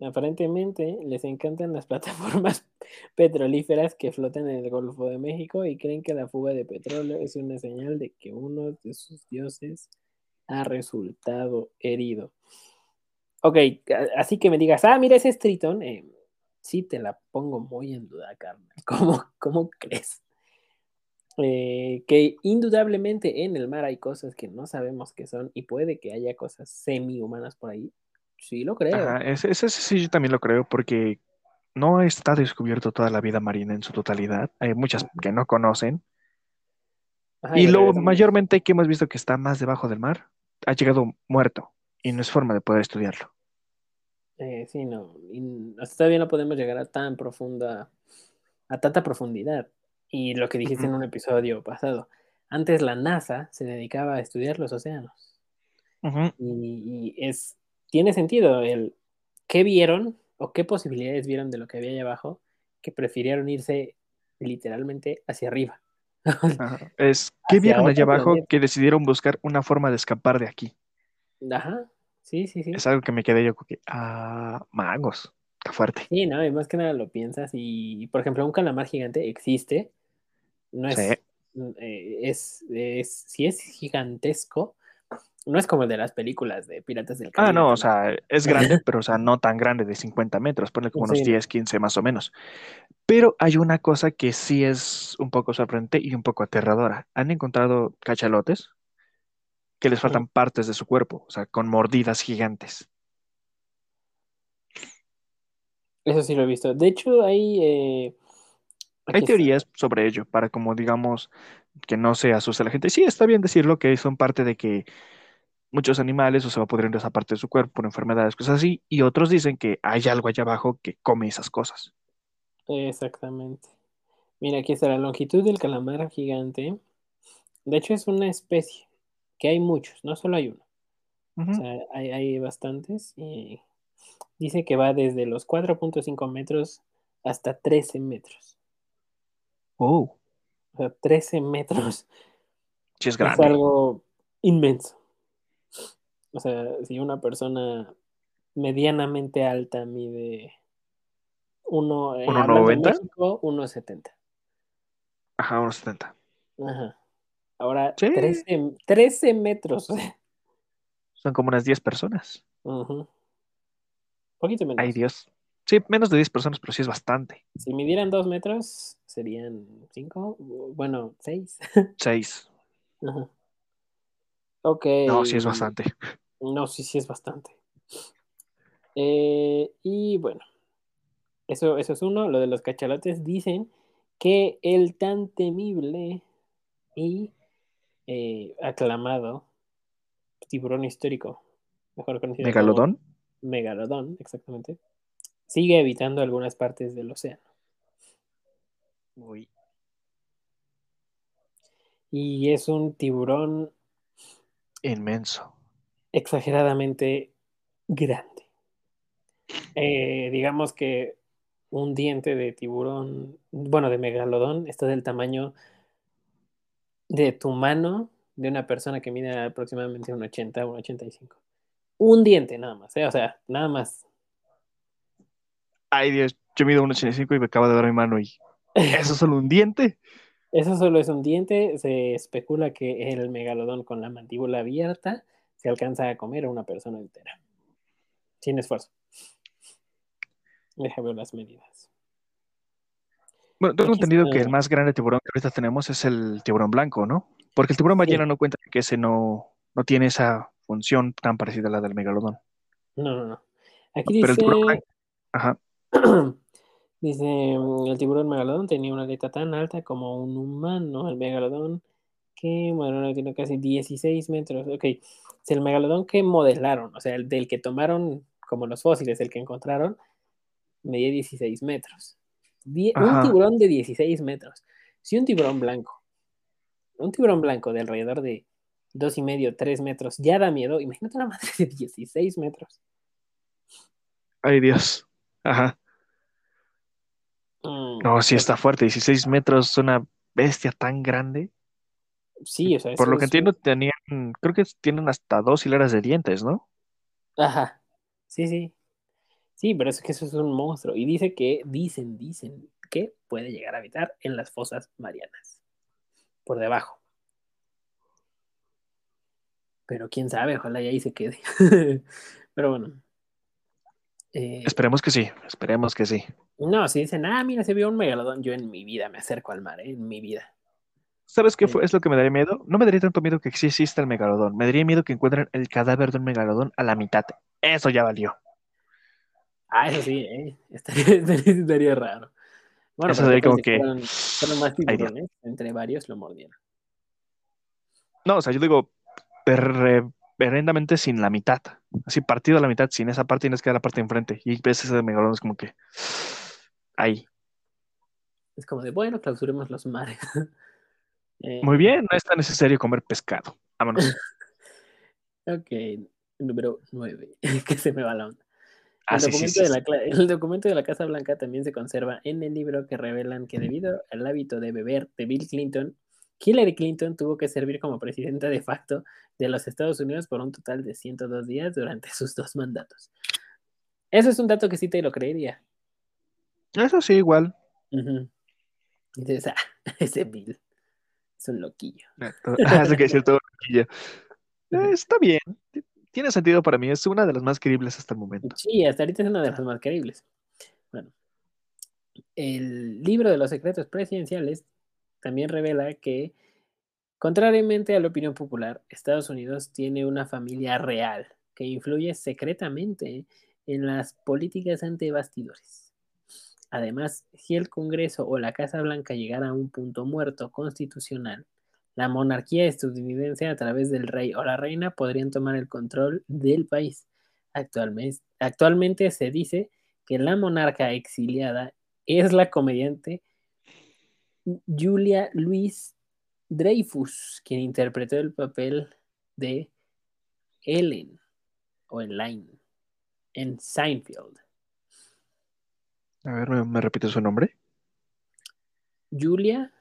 Aparentemente les encantan las plataformas petrolíferas que flotan en el Golfo de México y creen que la fuga de petróleo es una señal de que uno de sus dioses ha resultado herido. Ok, así que me digas, ah, mira, ese es Tritón. Eh, sí, te la pongo muy en duda, Carmen. ¿Cómo, cómo crees? Eh, que indudablemente en el mar hay cosas que no sabemos qué son y puede que haya cosas semi-humanas por ahí. Sí, lo creo. Ajá, ese, ese sí yo también lo creo porque no está descubierto toda la vida marina en su totalidad. Hay muchas que no conocen. Ajá, Y lo mayormente que hemos visto que está más debajo del mar ha llegado muerto y no es forma de poder estudiarlo. Eh, sí, no. y hasta todavía no podemos llegar a tan profunda, a tanta profundidad. Y lo que dijiste en un episodio pasado, antes la NASA se dedicaba a estudiar los océanos. Y, y es, tiene sentido el qué vieron o qué posibilidades vieron de lo que había ahí abajo que prefirieron irse literalmente hacia arriba. Ajá. Es que Hacia vieron allá abajo planeta. que decidieron buscar una forma de escapar de aquí. Ajá, sí, sí, sí. Es algo que me quedé yo que, ah, magos, está fuerte. Sí, no, y más que nada lo piensas y, por ejemplo, un calamar gigante existe, no es, Sí. eh, es, es, si es gigantesco, no es como el de las películas de Piratas del Ah, Caribe. no, o sea, es grande, pero o sea, no tan grande de 50 metros, ponle como unos Sí, no. 10, 15 más o menos. Pero hay una cosa que sí es un poco sorprendente y un poco aterradora. Han encontrado cachalotes que les faltan partes de su cuerpo, o sea, con mordidas gigantes. Eso sí lo he visto. De hecho, hay... eh, Hay teorías sobre ello, para como digamos que no se asuste la gente. Sí, está bien decirlo que son parte de que muchos animales o se va pudriendo esa parte de su cuerpo por enfermedades, cosas así, y otros dicen que hay algo allá abajo que come esas cosas. Exactamente. Mira, aquí está la longitud del calamar gigante. De hecho, es una especie, que hay muchos, no solo hay uno. O sea, hay, hay bastantes y dice que va desde los 4.5 metros hasta 13 metros. Oh, O sea, 13 metros sí es es grande. algo inmenso. O sea, si una persona medianamente alta mide uno, eh, ¿Uno hablando de 90? México, 1.70. Ajá, unos 70. Ajá. Ahora, Sí. 13, 13 metros. Son como unas 10 personas. Ujú. Poquito menos. Ay, Dios. Sí, menos de 10 personas, pero sí es bastante. Si midieran 2 metros, serían 5, bueno, 6. 6. Ajá. Ok. No, sí es bastante. No, sí, sí es bastante. Eh, y bueno, eso, eso es uno. Lo de los cachalotes dicen que el tan temible y eh, aclamado tiburón histórico, mejor conocido como Megalodón. megalodón, exactamente, sigue habitando algunas partes del océano. Uy. Y es un tiburón Inmenso. exageradamente grande. Eh, digamos que un diente de tiburón, bueno, de megalodón, está del tamaño de tu mano de una persona que mide aproximadamente un 80 o un 85. Un diente nada más, ¿eh? o sea, nada más. Ay, Dios, yo mido un 85 y me acaba de dar mi mano y eso es solo un diente. Eso solo es un diente. Se especula que el megalodón con la mandíbula abierta se alcanza a comer a una persona entera. Sin esfuerzo. Deja ver las medidas. Bueno, tengo entendido que el más grande tiburón que ahorita tenemos es el tiburón blanco, ¿no? Porque el tiburón ballena no cuenta que ese no, no tiene esa función tan parecida a la del megalodón. No, no, no. Aquí Pero el tiburón dice, blanco, ajá, dice, mm, el tiburón megalodón tenía una aleta tan alta como un humano. El megalodón que, bueno, tiene casi 16 metros. Ok, si el megalodón que modelaron, o sea, el del que tomaron como los fósiles, el que encontraron, medía 16 metros. Die- un tiburón de 16 metros. Si un tiburón blanco, un tiburón blanco de alrededor de dos y medio, tres metros, ya da miedo, imagínate una madre de 16 metros. ay Dios, ajá. Mm, No, sí está fuerte, 16 metros, una bestia tan grande. Sí, o sea, Por lo que es- entiendo, tenían, creo que tienen hasta dos hileras de dientes, ¿no? Ajá. Sí, sí. Sí, pero es que eso es un monstruo. Y dice que, dicen, dicen que puede llegar a habitar en las fosas marianas. Por debajo. Pero quién sabe, ojalá y ahí se quede. pero bueno. Eh, Esperemos que sí, esperemos que sí. no, si dicen, ah, mira, se vio un megalodón, yo en mi vida me acerco al mar, ¿eh? en mi vida. ¿Sabes qué fue? es lo que me daría miedo? No me daría tanto miedo que sí exista el megalodón. Me daría miedo que encuentren el cadáver de un megalodón a la mitad. Eso ya valió. Ah, eso sí, ¿eh? Estaría, estaría- estaría raro. Bueno, Eso sería ¿qué tal como que- fueron, fueron más tiburones? Entre varios lo mordieron. No, o sea, yo digo reverendamente sin la mitad. Así partido a la mitad, sin esa parte tienes que dar la parte de enfrente. Y ves ese megalodón es como que ahí. Es como de, bueno, clausuremos los mares. Eh, Muy bien, no es tan necesario comer pescado. Vámonos. Ok, número 9, que se me va la onda. Ah, El sí, documento, sí, de la, cla- el documento de la Casa Blanca también se conserva en el libro que revelan que debido al hábito de beber de Bill Clinton, Hillary Clinton tuvo que servir como presidenta de facto de los Estados Unidos por un total de 102 días durante sus dos mandatos. Eso es un dato que sí te lo creería. Eso sí, igual. Y dices, ah, ese Bill es un loquillo. Ah, Eso que decir todo. loquillo. Eh, está bien. Tiene sentido para mí. Es una de las más creíbles hasta el momento. Sí, hasta ahorita es una de las más creíbles. Bueno, el libro de los secretos presidenciales también revela que, contrariamente a la opinión popular, Estados Unidos tiene una familia real que influye secretamente en las políticas ante bastidores. Además, si el Congreso o la Casa Blanca llegara a un punto muerto constitucional, la monarquía estadounidense a través del rey o la reina podrían tomar el control del país. Actualmente, actualmente se dice que la monarca exiliada es la comediante Julia Louis Dreyfus, quien interpretó el papel de Ellen o Elaine en Seinfeld. A ver, ¿me, me repite su nombre? Julia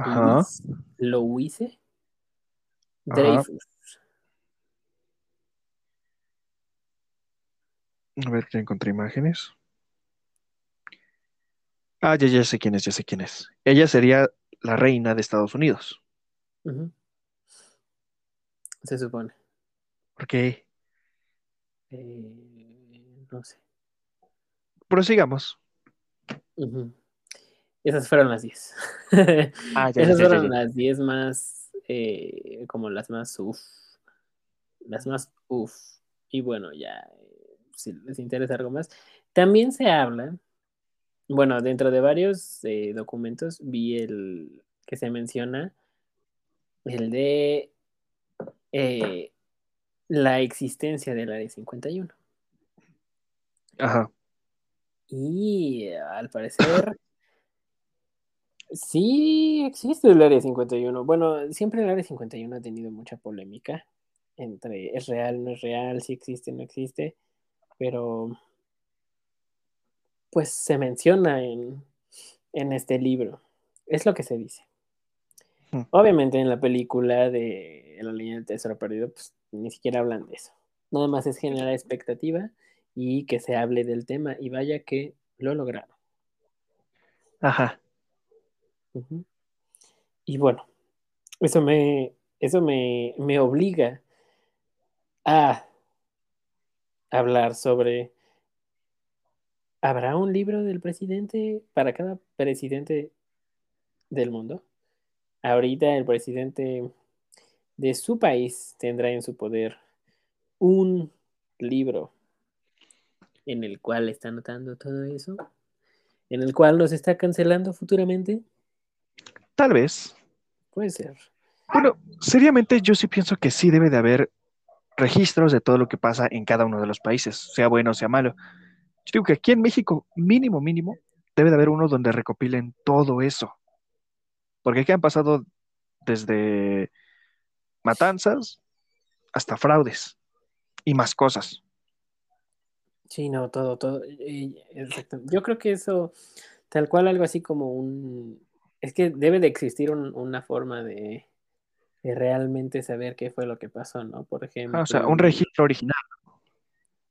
Ajá. Louis, Louise Ajá. Dreyfus. A ver, ya encontré imágenes. Ah, ya, ya sé quién es, ya sé quién es. Ella sería la reina de Estados Unidos. Se supone. ¿Por qué? Eh, no sé. Prosigamos. Esas fueron las 10. Ah, ya, Esas ya, ya, fueron las 10 más, eh, como las más uff. Las más uff. Y bueno, ya, eh, si les interesa algo más. También se habla, bueno, dentro de varios eh, documentos vi el que se menciona, el de eh, la existencia del Área 51. Ajá. Y al parecer sí existe el Área 51. Bueno, siempre el Área 51 ha tenido mucha polémica entre es real, no es real, si existe, no existe, pero pues se menciona en, en este libro. Es lo que se dice. Hmm. Obviamente en la película de La línea del tesoro perdido, pues ni siquiera hablan de eso. Nada más es generar expectativa y que se hable del tema. Y vaya que lo lograron. Ajá. Y bueno, eso me, eso me, me obliga a hablar sobre, ¿habrá un libro del presidente para cada presidente del mundo? Ahorita el presidente de su país tendrá en su poder un libro en el cual está anotando todo eso, en el cual nos está cancelando futuramente. Tal vez. Puede ser. Bueno, seriamente yo sí pienso que sí debe de haber registros de todo lo que pasa en cada uno de los países, sea bueno o sea malo. Yo digo que aquí en México, mínimo, mínimo, debe de haber uno donde recopilen todo eso. Porque aquí han pasado desde matanzas hasta fraudes y más cosas. Sí, no, todo, todo. eh, exacto. Yo creo que eso, tal cual, algo así como un... Es que debe de existir un- una forma de, de realmente saber qué fue lo que pasó, ¿no? Por ejemplo... Ah, o sea, un registro original.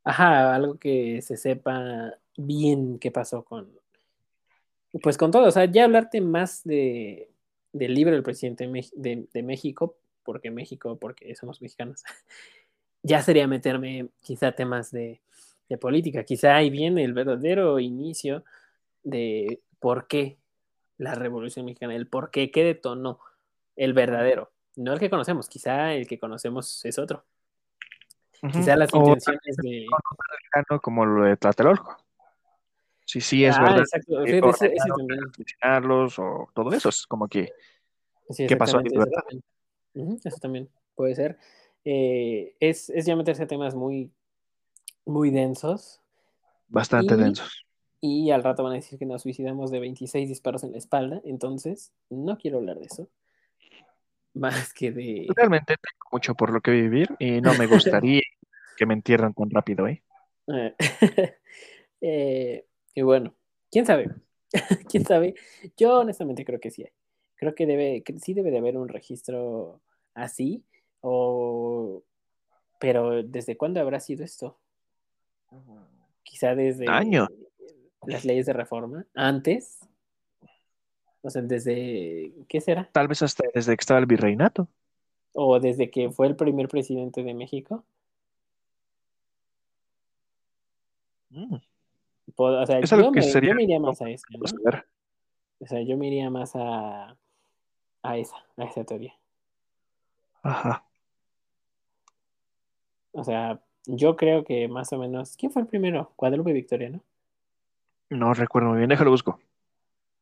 Ajá, algo que se sepa bien qué pasó con... Pues con todo, o sea, ya hablarte más de, del libro del presidente de- de México, porque México, porque somos mexicanos, ya sería meterme quizá temas de, de política. Quizá ahí viene el verdadero inicio de por qué la Revolución Mexicana, el por qué, qué detonó el verdadero, no el que conocemos, quizá el que conocemos es otro. Quizá las O intenciones de... como lo de Tlatelolco. Sí, sí, es Ah, verdad. exacto, que fíjate, ese- ese ordenaron también. o todo eso. Es como que, Sí, ¿Qué pasó? verdad. también. Eso también puede ser. Eh, es, es ya meterse a temas muy, muy densos bastante Y- densos. Y al rato van a decir que nos suicidamos de 26 disparos en la espalda, entonces no quiero hablar de eso. Más que de... Realmente tengo mucho por lo que vivir y no me gustaría que me entierren tan rápido, ¿eh? Eh, eh, y bueno, quién sabe, quién sabe. Yo honestamente creo que sí hay. Creo que debe, que sí debe de haber un registro así, o... pero ¿desde cuándo habrá sido esto? Quizá desde Años. Las leyes de reforma, antes. O sea, desde, ¿qué será? Tal vez hasta desde que estaba el virreinato. O desde que fue el primer presidente de México. Mm, Po- O sea, Es yo me, sería yo me iría más a esa, ¿no? O sea, yo me iría más a, a esa, a esa teoría. Ajá. O sea, yo creo que más o menos. ¿Quién fue el primero? Guadalupe Victoria, ¿no? No recuerdo muy bien, déjalo busco.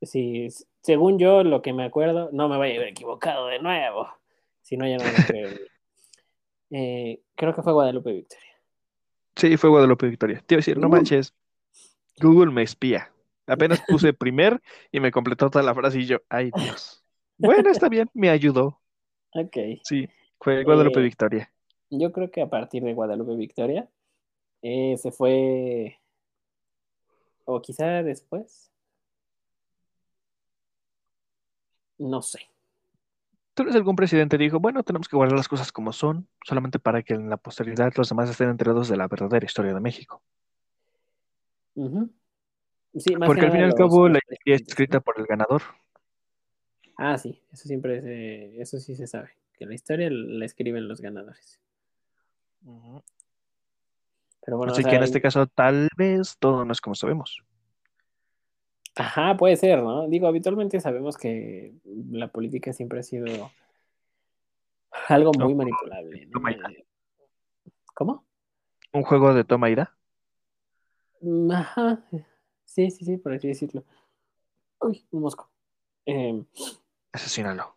Sí, según yo, lo que me acuerdo, no me vaya a haber equivocado de nuevo. Si no, ya no me creo. Eh, creo que fue Guadalupe Victoria. Sí, fue Guadalupe Victoria. Te iba a decir, no manches, Google me espía. Apenas puse primer y me completó toda la frase y yo, ay Dios. Bueno, está bien, me ayudó. Ok. Sí, fue Guadalupe Eh, Victoria. Yo creo que a partir de Guadalupe Victoria eh, se fue. O quizá después. No sé. Tal vez algún presidente dijo, bueno, tenemos que guardar las cosas como son, solamente para que en la posteridad los demás estén enterados de la verdadera historia de México. Ujú. Sí, más Porque que al fin y al cabo la historia es escrita por el ganador. Ah, sí, eso siempre se, eso sí se sabe, que la historia la escriben los ganadores. Pero bueno, Así o que en este caso tal vez todo no es como sabemos. ajá, puede ser, ¿no? Digo, habitualmente sabemos que la política siempre ha sido algo muy No, manipulable, ¿Cómo? Un juego de toma y da. Mm, Ajá, sí, sí, sí, por así decirlo. Uy, un mosco. Em, Asesínalo.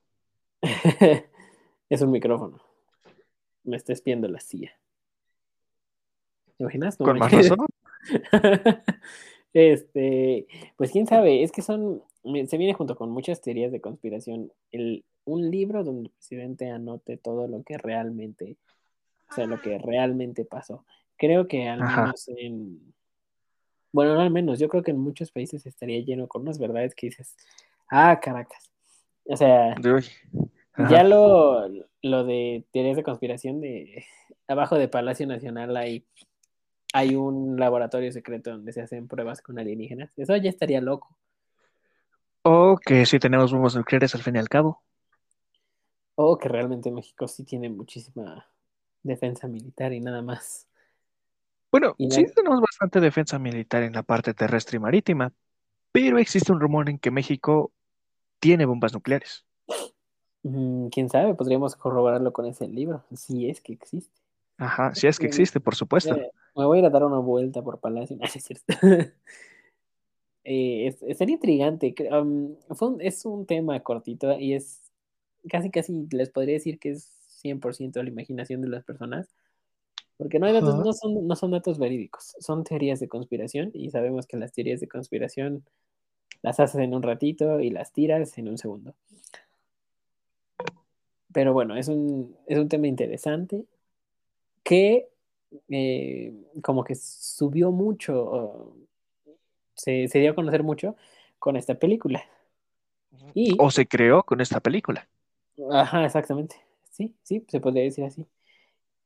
es un micrófono. Me está espiando la silla. ¿Te imaginas? No Con más razón. Este, pues quién sabe, es que son, se viene junto con muchas teorías de conspiración, el, un libro donde el presidente anote todo lo que realmente, o sea, lo que realmente pasó. Creo que al Ajá. menos en, Bueno, no al menos, yo creo que en muchos países estaría lleno con unas verdades que dices, ah, Caracas. O sea, ya lo, lo de teorías de conspiración de abajo de Palacio Nacional hay, hay un laboratorio secreto donde se hacen pruebas con alienígenas. Eso ya estaría loco. O que si tenemos bombas nucleares al fin y al cabo. O que realmente México sí tiene muchísima defensa militar y nada más. Bueno, Y sí tenemos bastante defensa militar en la parte terrestre y marítima, pero existe un rumor en que México tiene bombas nucleares. Mm, quién sabe, podríamos corroborarlo con ese libro, si es que existe. Ajá, si es que existe, por supuesto. Me voy a ir a dar una vuelta por Palacio. No, es cierto. Eh, es- sería intrigante. um, fue un- es un tema cortito y es casi, casi les podría decir que es 100% la imaginación de las personas. Porque no hay datos, Ajá. no son, no son datos verídicos, son teorías de conspiración y sabemos que las teorías de conspiración las haces en un ratito y las tiras en un segundo. Pero bueno, es un, es un tema interesante que eh, como que subió mucho, o se, se dio a conocer mucho con esta película. Y, O se creó con esta película. ajá, exactamente. Sí, sí, se podría decir así.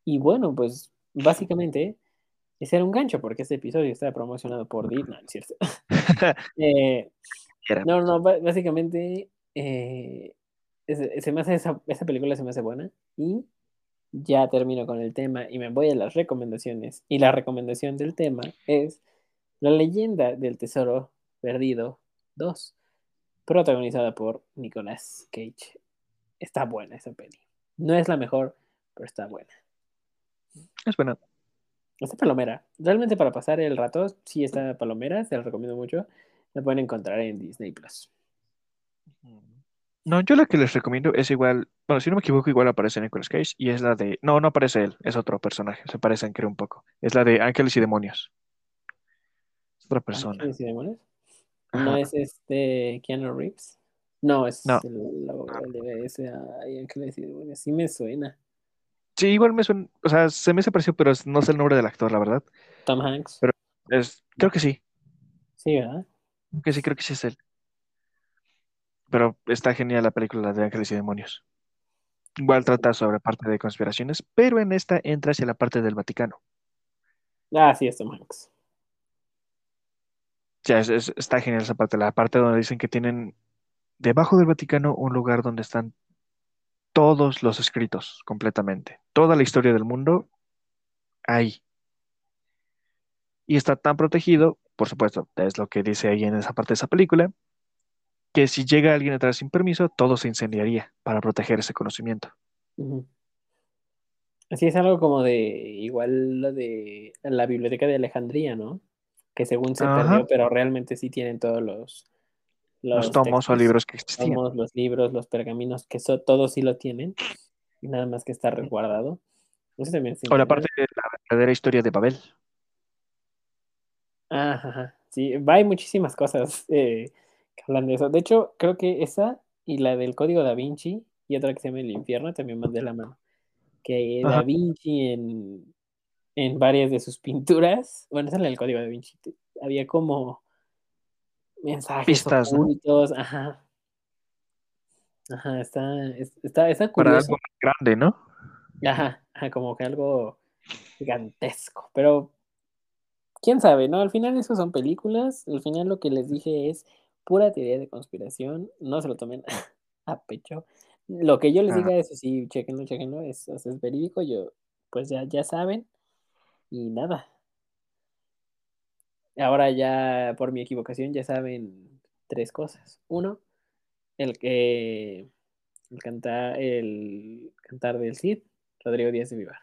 Y bueno, pues básicamente ese era un gancho porque este episodio estaba promocionado por Disney, ¿cierto? Eh, no, no, básicamente eh, es- se me hace esa, esa película se me hace buena y ya termino con el tema y me voy a las recomendaciones. Y la recomendación del tema es La leyenda del tesoro perdido 2, protagonizada por Nicolas Cage. Está buena esa peli. No es la mejor, pero está buena. Es bueno. Está palomera. Realmente para pasar el rato, sí está palomera, se la recomiendo mucho. La pueden encontrar en Disney Plus. No, yo la que les recomiendo es igual, bueno, si no me equivoco, igual aparece Nicolas Cage y es la de, no, no aparece él, es otro personaje, se parecen creo un poco. Es la de Ángeles y Demonios. Es otra persona. ¿Ángeles y demonios? Ajá. ¿No es este Keanu Reeves? No, es No. el, el de ese Ángeles y demonios. Sí me suena. Sí, igual me suena, o sea, se me hace parecido, pero no sé el nombre del actor, la verdad. Tom Hanks. Pero- Es, creo que sí, Sí, ¿verdad? que sí, creo que sí es él. Pero está genial la película de Ángeles y Demonios. Igual trata sobre parte de conspiraciones, pero en esta entra hacia la parte del Vaticano. Ah, sí, es Tom Hanks. O sea, es- es- está genial esa parte, la parte donde dicen que tienen debajo del Vaticano un lugar donde están todos los escritos completamente, toda la historia del mundo ahí. Y está tan protegido, por supuesto, es lo que dice ahí en esa parte de esa película, que si llega alguien atrás sin permiso, todo se incendiaría para proteger ese conocimiento. Así es algo como de, igual lo de la biblioteca de Alejandría, ¿no? Que según se Ajá. perdió, pero realmente sí tienen todos los, Los tomos o libros que existían. tomos, los libros, los pergaminos, que so- todos sí lo tienen, nada más que está resguardado. Eso también O la parte de la verdadera historia de Babel. Ajá. Sí, hay muchísimas cosas eh, hablan de eso. De hecho, creo que esa y la del Código Da Vinci y otra que se llama El Infierno también van de la mano. Que Da. Vinci en, en varias de sus pinturas, bueno, esa es la del Código Da Vinci, había como mensajes Pistas, ¿no? ocultos, ajá. Ajá, está, es- está, está Para curioso. algo más grande, ¿no? Ajá, ajá, como que algo gigantesco, pero quién sabe, ¿no? Al final eso son películas, al final lo que les dije es pura teoría de conspiración, no se lo tomen a pecho. Lo que yo les diga, eso sí, chequenlo, chequenlo, es, o sea, es verídico, yo, pues ya, ya saben, y nada. Ahora ya, por mi equivocación, ya saben tres cosas. Uno, el que el cantar, el cantar del Cid, Rodrigo Díaz de Vivar.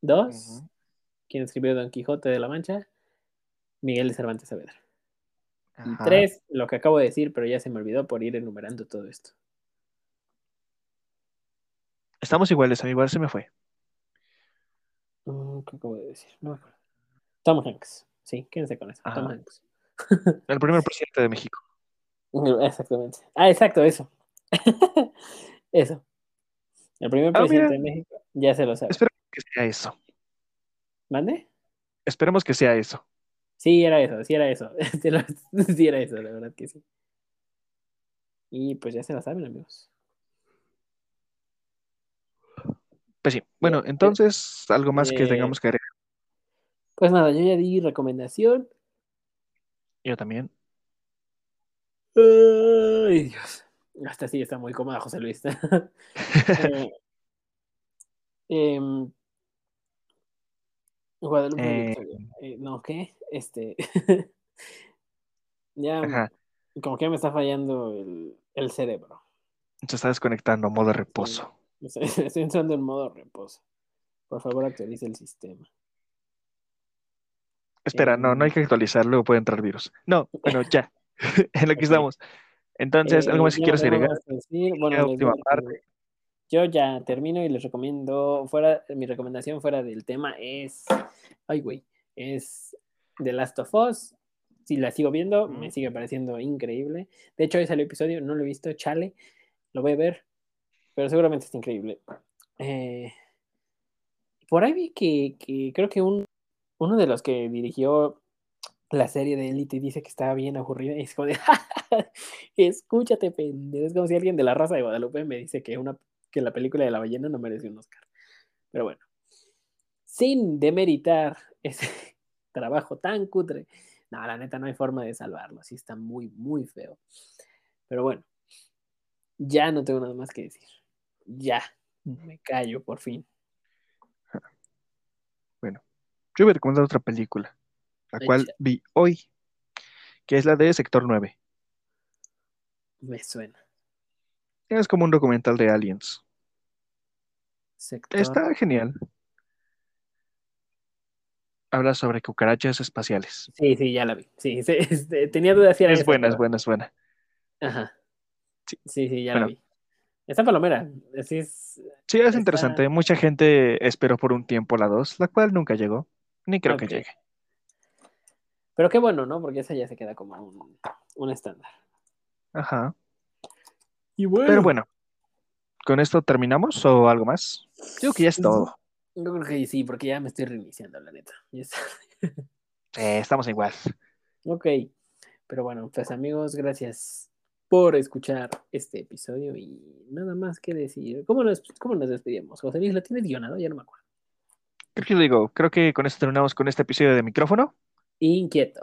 Dos, quien escribió Don Quijote de la Mancha, Miguel de Cervantes Saavedra. Y tres, lo que acabo de decir, pero ya se me olvidó por ir enumerando todo esto. Estamos iguales, a mí igual se me fue. Mm, ¿Qué acabo de decir? No me acuerdo. Tom Hanks. Sí, quédense con eso. Ajá. Tom Hanks. El primer presidente de México. Exactamente. Ah, exacto, eso. eso. El primer Ah, presidente mira. de México, ya se lo sabe. Esperemos que sea eso. ¿Mande? Esperemos que sea eso. Sí, era eso, sí era eso. sí era eso, la verdad que sí. Y pues ya se la saben, amigos. Pues sí, bueno, entonces, algo más que Eh, tengamos que agregar. Pues nada, yo ya di recomendación. Yo también. Ay, Dios. Hasta sí está muy cómoda, José Luis. Eh, em, Guadalupe Eh, Victoria. Eh, no, ¿qué? Este. ya, Ajá, como que me está fallando el, el cerebro. se está desconectando, modo reposo. Estoy estoy entrando en modo reposo. Por favor, actualice el sistema. Espera, no, no hay que actualizar, luego puede entrar virus. No, bueno, ya, en lo que estamos. Entonces, ¿algo Eh, más que no quieras agregar? decir. Bueno, última parte. Yo ya termino y les recomiendo, fuera, mi recomendación fuera del tema es, ay güey, es The Last of Us. Si la sigo viendo, me sigue pareciendo increíble. De hecho, hoy salió el episodio, no lo he visto, chale, lo voy a ver, pero seguramente está increíble. Eh, por ahí vi que, que creo que un, uno de los que dirigió la serie de Elite dice que estaba bien aburrida y es como de, escúchate, pendejo. Es como si alguien de la raza de Guadalupe me dice que, una, que la película de la ballena no merece un Oscar. Pero bueno, sin demeritar ese trabajo tan cutre, no, la neta no hay forma de salvarlo, así está muy, muy feo. Pero bueno, ya no tengo nada más que decir. Ya, me callo por fin. Yo voy a recomendar otra película, la cual vi hoy, que es la de Sector 9. Me suena. Es como un documental de aliens. Sector. Está genial. Habla sobre cucarachas espaciales. Sí, sí, ya la vi. Sí, sí, este, tenía dudas si era Es buena, es buena, es buena. Ajá. Sí. Sí, sí, ya Bueno. la vi. Está palomera. Así es. Sí, es Está- interesante. Mucha gente esperó por un tiempo la 2, la cual nunca llegó. Ni creo que llegue. Pero qué bueno, ¿no? Porque esa ya se queda como un, un estándar. Ajá. Y bueno. Pero bueno, ¿con esto terminamos o algo más? Digo que ya es todo. Yo creo que sí, porque ya me estoy reiniciando, la neta. Eh, estamos igual. Ok. Pero bueno, pues amigos, gracias por escuchar este episodio y nada más que decir. ¿Cómo nos, cómo nos despedimos? José Luis, ¿lo tienes guionado? Ya no me acuerdo. Creo que digo, creo que con esto terminamos con este episodio de micrófono. Inquieto.